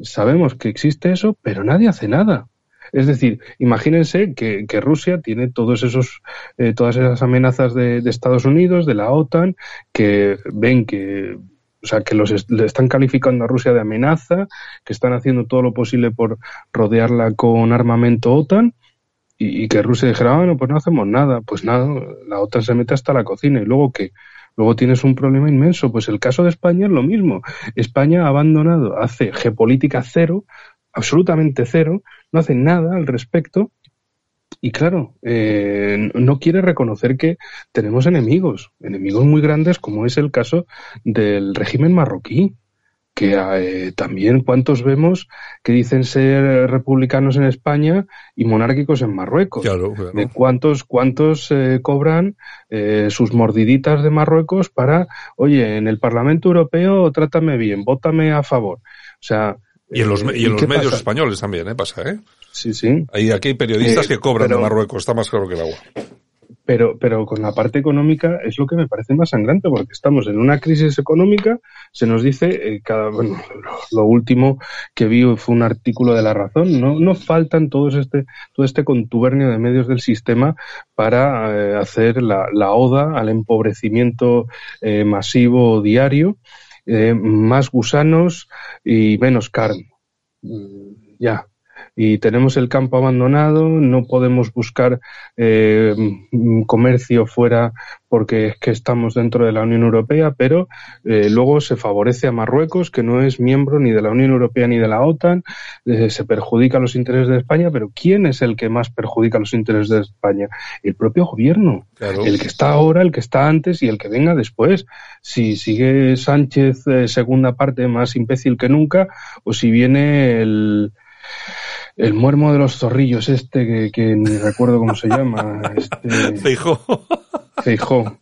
[SPEAKER 3] sabemos que existe eso, pero nadie hace nada. Es decir, imagínense que, Rusia tiene todos esos, eh, todas esas amenazas de, Estados Unidos, de la OTAN, que ven que, o sea, que los le están calificando a Rusia de amenaza, que están haciendo todo lo posible por rodearla con armamento OTAN, y, y que Rusia dijera, bueno, pues no hacemos nada. Pues nada, la OTAN se mete hasta la cocina, y luego que Luego tienes un problema inmenso. Pues el caso de España es lo mismo. España ha abandonado, hace geopolítica cero, absolutamente cero, no hace nada al respecto. Y claro, eh, no quiere reconocer que tenemos enemigos, enemigos muy grandes, como es el caso del régimen marroquí que eh, también cuántos vemos que dicen ser republicanos en España y monárquicos en Marruecos. De cuántos cuántos eh, cobran eh, sus mordiditas de Marruecos para, oye, en el Parlamento Europeo trátame bien, vótame a favor. O sea,
[SPEAKER 2] y en los, y en los medios españoles también, ¿eh? Pasa, ¿eh?
[SPEAKER 3] Sí, sí.
[SPEAKER 2] Hay, aquí hay periodistas que cobran de Marruecos, está más claro que el agua.
[SPEAKER 3] Pero, pero con la parte económica es lo que me parece más sangrante, porque estamos en una crisis económica, se nos dice, eh, cada, bueno, lo, último que vi fue un artículo de La Razón, no, no faltan todos este, todo este contubernio de medios del sistema para eh, hacer la, la, oda al empobrecimiento eh, masivo diario, más gusanos y menos carne. Mm, ya, y tenemos el campo abandonado, no podemos buscar eh, comercio fuera porque es que estamos dentro de la Unión Europea, pero eh, luego se favorece a Marruecos, que no es miembro ni de la Unión Europea ni de la OTAN, eh, se perjudica los intereses de España, pero ¿quién es el que más perjudica los intereses de España? El propio gobierno, el que está ahora, el que está antes y el que venga después. Si sigue Sánchez segunda parte más imbécil que nunca, o si viene el el muermo de los zorrillos este que, que ni recuerdo cómo se llama. Este...
[SPEAKER 2] Feijó.
[SPEAKER 3] Feijó.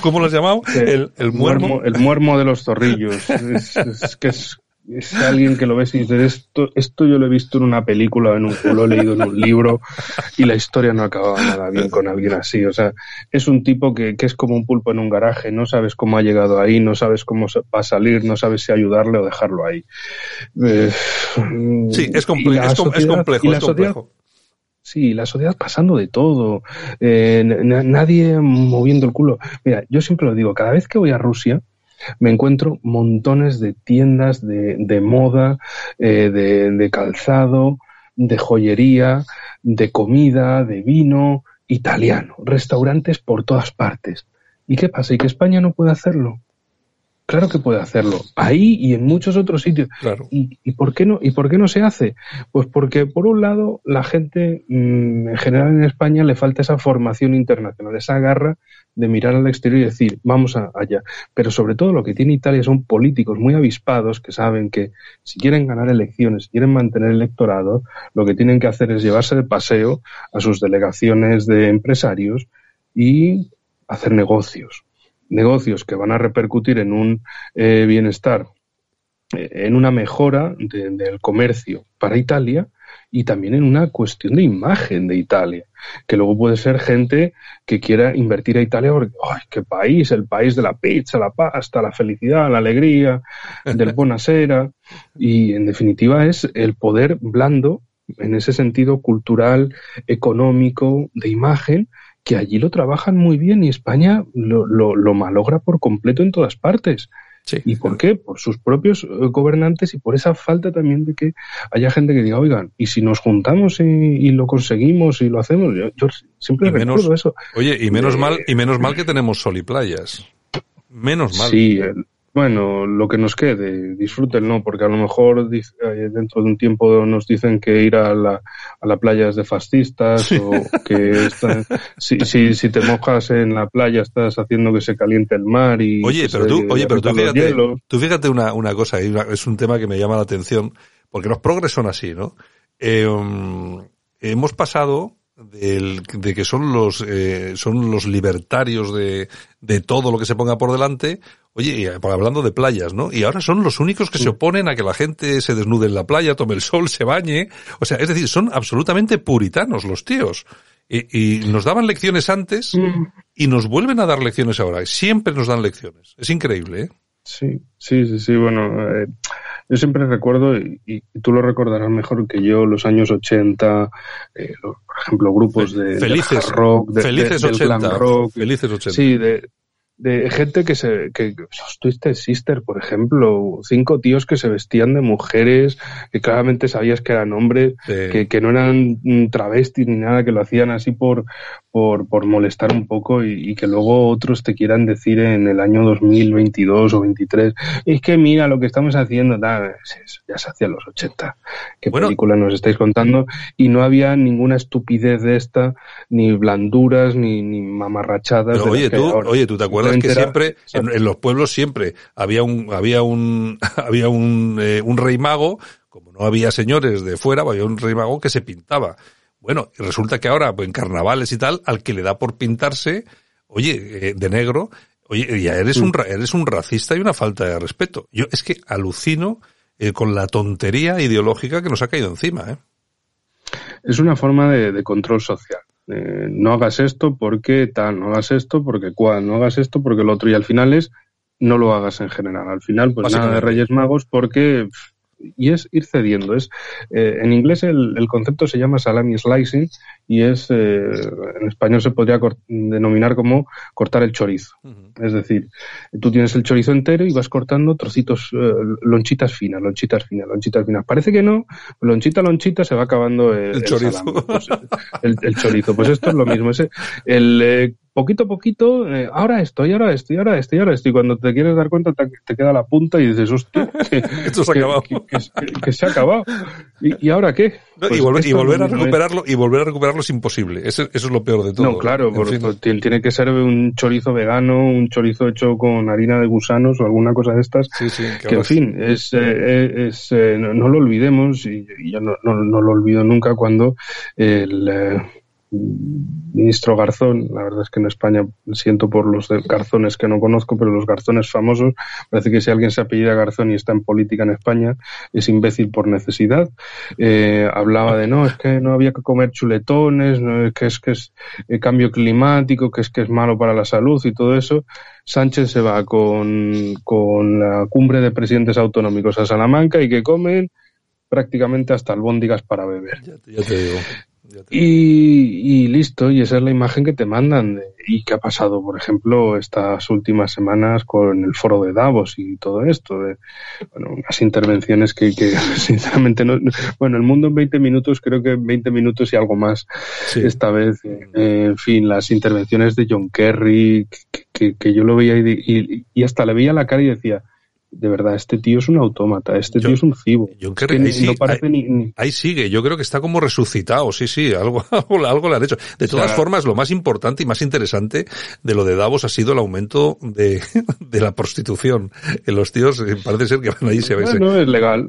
[SPEAKER 2] ¿Cómo lo has llamado?
[SPEAKER 3] El, el, muermo. El muermo de los zorrillos. es que es es alguien que lo ves y dices, esto, esto yo lo he visto en una película, en un, lo he leído en un libro y la historia no acababa nada bien con alguien así. O sea, es un tipo que, que es como un pulpo en un garaje, no sabes cómo ha llegado ahí, no sabes cómo va a salir, no sabes si ayudarle o dejarlo ahí.
[SPEAKER 2] Eh, sí, es, complejo. es, complejo,
[SPEAKER 3] Sí, la sociedad pasando de todo, eh, nadie moviendo el culo. Mira, yo siempre lo digo, cada vez que voy a Rusia, me encuentro montones de tiendas de, moda, eh, de, de calzado, de joyería, de comida, de vino, italiano, restaurantes por todas partes. ¿Y qué pasa? ¿Y que España no puede hacerlo? Claro que puede hacerlo. Ahí y en muchos otros sitios.
[SPEAKER 2] Claro.
[SPEAKER 3] ¿Y, ¿Y, por qué no? ¿Y por qué no se hace? Pues porque, por un lado, la gente, mm, en general en España, le falta esa formación internacional, esa garra de mirar al exterior y decir, vamos allá. Pero sobre todo lo que tiene Italia son políticos muy avispados que saben que si quieren ganar elecciones, si quieren mantener el electorado, lo que tienen que hacer es llevarse de paseo a sus delegaciones de empresarios y hacer negocios negocios que van a repercutir en un eh, bienestar, eh, en una mejora del comercio para Italia y también en una cuestión de imagen de Italia, que luego puede ser gente que quiera invertir a Italia porque, ¡ay, qué país! El país de la pizza, la pasta, la felicidad, la alegría, del buonasera, y en definitiva es el poder blando en ese sentido cultural, económico, de imagen, que allí lo trabajan muy bien y España lo, lo, malogra por completo en todas partes. ¿Y por qué? Por sus propios eh, gobernantes y por esa falta también de que haya gente que diga, oigan, y si nos juntamos y, lo conseguimos y lo hacemos, yo, siempre recuerdo eso.
[SPEAKER 2] Oye, y menos mal, y menos mal que tenemos sol y playas. Menos mal.
[SPEAKER 3] Sí, bueno, lo que nos quede, disfrútenlo, porque a lo mejor eh, dentro de un tiempo nos dicen que ir a la, a la playa es de fascistas o que si, si, si, te mojas en la playa estás haciendo que se caliente el mar y...
[SPEAKER 2] Oye, pero tú, oye, pero tú fíjate, tú fíjate una, una cosa, es un tema que me llama la atención, porque los progres son así, ¿no? Eh, um, hemos pasado del, de que son los eh, son los libertarios de, de todo lo que se ponga por delante oye hablando de playas no y ahora son los únicos que se oponen a que la gente se desnude en la playa tome el sol se bañe. O sea es decir son absolutamente puritanos los tíos. Y, y nos daban lecciones antes y nos vuelven a dar lecciones ahora. Siempre nos dan lecciones. Es increíble ¿eh?
[SPEAKER 3] Sí sí sí sí bueno eh, yo siempre recuerdo, y, y, tú lo recordarás mejor que yo, los años 80, eh, los, por ejemplo, grupos de,
[SPEAKER 2] felices,
[SPEAKER 3] de rock, de,
[SPEAKER 2] felices
[SPEAKER 3] de,
[SPEAKER 2] 80,
[SPEAKER 3] glam rock,
[SPEAKER 2] felices 80.
[SPEAKER 3] Sí, de, de gente que se, que, los Twisted Sister, por ejemplo, cinco tíos que se vestían de mujeres, que claramente sabías que eran hombres,
[SPEAKER 2] Sí.
[SPEAKER 3] que, que no eran travestis ni nada, que lo hacían así por, por, por molestar un poco y, y, que luego otros te quieran decir en el año 2022 o 23, es que mira lo que estamos haciendo, ya se hacía los 80, qué
[SPEAKER 2] Bueno.
[SPEAKER 3] película nos estáis contando, y no había ninguna estupidez de esta, ni blanduras, ni, ni mamarrachadas.
[SPEAKER 2] Pero oye, tú,
[SPEAKER 3] ahora.
[SPEAKER 2] oye, tú te acuerdas que siempre, en, en los pueblos siempre había un, había un, había un, eh, un rey mago, como no había señores de fuera, había un rey mago que se pintaba. Bueno, resulta que ahora, pues, en carnavales y tal, al que le da por pintarse, oye, eh, de negro, oye, ya eres un, ra- eres un racista y una falta de respeto. Yo es que alucino eh, con la tontería ideológica que nos ha caído encima, ¿eh?
[SPEAKER 3] es una forma de, de control social. Eh, no hagas esto porque tal, no hagas esto porque cual, no hagas esto porque lo otro. Y al final es, no lo hagas en general. Al final, pues nada de. Reyes Magos porque... pff, Y es ir cediendo. Es, eh, en inglés el, el concepto se llama salami slicing y es, eh, en español se podría denominar como cortar el chorizo. Es decir, tú tienes el chorizo entero y vas cortando trocitos, eh, lonchitas finas, lonchitas finas, lonchitas finas. Parece que no, lonchita lonchita se va acabando el,
[SPEAKER 2] El chorizo.
[SPEAKER 3] Pues, el, el chorizo. Pues esto es lo mismo. Ese, el eh, poquito a poquito, eh, ahora esto, y ahora esto, y ahora esto, y ahora esto. Y cuando te quieres dar cuenta, te, te queda la punta y dices, hostia, que,
[SPEAKER 2] Esto se ha
[SPEAKER 3] que-
[SPEAKER 2] acabado.
[SPEAKER 3] que- se ha acabado. ¿Y, y ahora qué?
[SPEAKER 2] No,
[SPEAKER 3] Pues
[SPEAKER 2] y, volver, y
[SPEAKER 3] es
[SPEAKER 2] a recuperarlo, y volver a recuperarlo es imposible. Eso, eso es lo peor de todo.
[SPEAKER 3] No, claro, por-
[SPEAKER 2] fin.
[SPEAKER 3] por- tiene que ser un chorizo vegano, un chorizo hecho con harina de gusanos o alguna cosa de estas.
[SPEAKER 2] Sí, sí, que
[SPEAKER 3] Que en fin, es, eh, es eh, no, no lo olvidemos y, y yo no, no, no lo olvido nunca cuando el eh, ministro Garzón, la verdad es que en España siento por los Garzones que no conozco, pero los Garzones famosos, parece que si alguien se apellida Garzón y está en política en España es imbécil por necesidad. Eh, hablaba de no, es que no había que comer chuletones, no, es que es que es eh, cambio climático, que es que es malo para la salud y todo eso. Sánchez se va con, con la cumbre de presidentes autonómicos a Salamanca y que comen prácticamente hasta albóndigas para beber.
[SPEAKER 2] Ya te digo.
[SPEAKER 3] Y, y listo, y esa es la imagen que te mandan. de- ¿Y qué ha pasado, por ejemplo, estas últimas semanas con el foro de Davos y todo esto? De, bueno, unas intervenciones que, que sinceramente no. Bueno, el mundo en 20 minutos, creo que 20 minutos y algo más
[SPEAKER 2] Sí.
[SPEAKER 3] esta vez. eh, en fin, las intervenciones de John Kerry, que, que- que yo lo veía y, y- y hasta le veía la cara y decía. De verdad, este tío es un autómata, este
[SPEAKER 2] Yo-
[SPEAKER 3] tío es un cibo.
[SPEAKER 2] John
[SPEAKER 3] Es
[SPEAKER 2] Kerry,
[SPEAKER 3] que
[SPEAKER 2] ahí
[SPEAKER 3] ni-
[SPEAKER 2] sí,
[SPEAKER 3] no parece
[SPEAKER 2] ahí-
[SPEAKER 3] ni, ni-
[SPEAKER 2] Ahí sigue, yo creo que está como resucitado, sí, sí, algo, algo, algo le han hecho. De todas
[SPEAKER 3] sea-
[SPEAKER 2] formas, lo más importante y más interesante de lo de Davos ha sido el aumento de, de la prostitución. En los tíos eh, parece ser que van allí se se-
[SPEAKER 3] Bueno, es legal.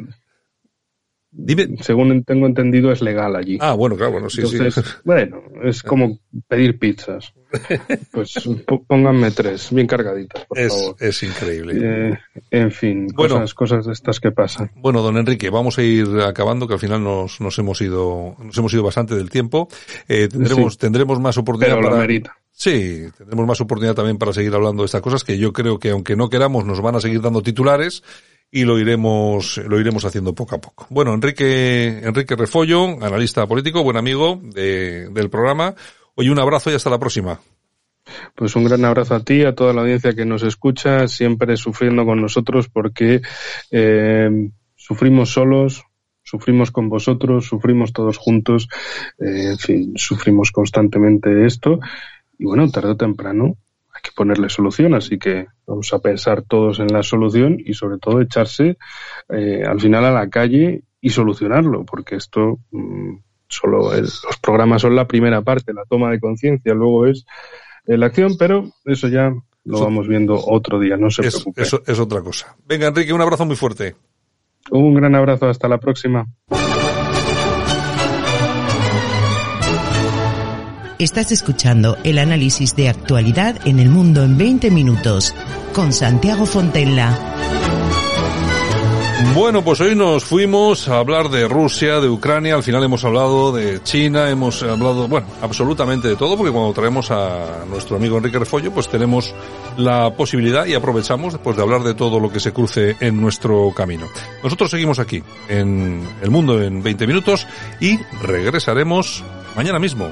[SPEAKER 2] Dime.
[SPEAKER 3] Según tengo entendido, es legal allí.
[SPEAKER 2] Ah, bueno, claro, bueno, sí,
[SPEAKER 3] Entonces,
[SPEAKER 2] sí.
[SPEAKER 3] bueno, es como pedir pizzas. Pues pónganme tres, bien cargaditas, por
[SPEAKER 2] Es,
[SPEAKER 3] favor.
[SPEAKER 2] es increíble.
[SPEAKER 3] Eh, en fin,
[SPEAKER 2] Bueno.
[SPEAKER 3] cosas, cosas de estas que pasan.
[SPEAKER 2] Bueno, don Enrique, vamos a ir acabando, que al final nos, nos hemos ido, nos hemos ido bastante del tiempo. Eh, tendremos,
[SPEAKER 3] Sí.
[SPEAKER 2] tendremos más oportunidad
[SPEAKER 3] Pero lo
[SPEAKER 2] para,
[SPEAKER 3] merita.
[SPEAKER 2] Sí, tendremos más oportunidad también para seguir hablando de estas cosas que yo creo que aunque no queramos nos van a seguir dando titulares y lo iremos lo iremos haciendo poco a poco. Bueno, Enrique Enrique Refollo, analista político, buen amigo de- del programa. Oye, un abrazo y hasta la próxima.
[SPEAKER 3] Pues un gran abrazo a ti, a toda la audiencia que nos escucha, siempre sufriendo con nosotros porque eh, sufrimos solos, sufrimos con vosotros, sufrimos todos juntos, eh, en fin, sufrimos constantemente esto y bueno, tarde o temprano hay que ponerle solución, así que vamos a pensar todos en la solución y sobre todo echarse eh, al final a la calle y solucionarlo, porque esto mm, solo el- los programas son la primera parte, la toma de conciencia, luego es eh, la acción, pero eso ya lo
[SPEAKER 2] Eso-
[SPEAKER 3] vamos viendo otro día, no se
[SPEAKER 2] Es,
[SPEAKER 3] preocupe.
[SPEAKER 2] eso es otra cosa. Venga, Enrique, un abrazo muy fuerte.
[SPEAKER 3] Un gran abrazo, hasta la próxima.
[SPEAKER 1] Estás escuchando el análisis de actualidad en el mundo en 20 minutos con Santiago Fontella.
[SPEAKER 2] Bueno, pues hoy nos fuimos a hablar de Rusia, de Ucrania, al final hemos hablado de China, hemos hablado, bueno, absolutamente de todo, porque cuando traemos a nuestro amigo Enrique Refollo, pues tenemos la posibilidad y aprovechamos después de hablar de todo lo que se cruce en nuestro camino. Nosotros seguimos aquí, en El Mundo en 20 minutos, y regresaremos mañana mismo.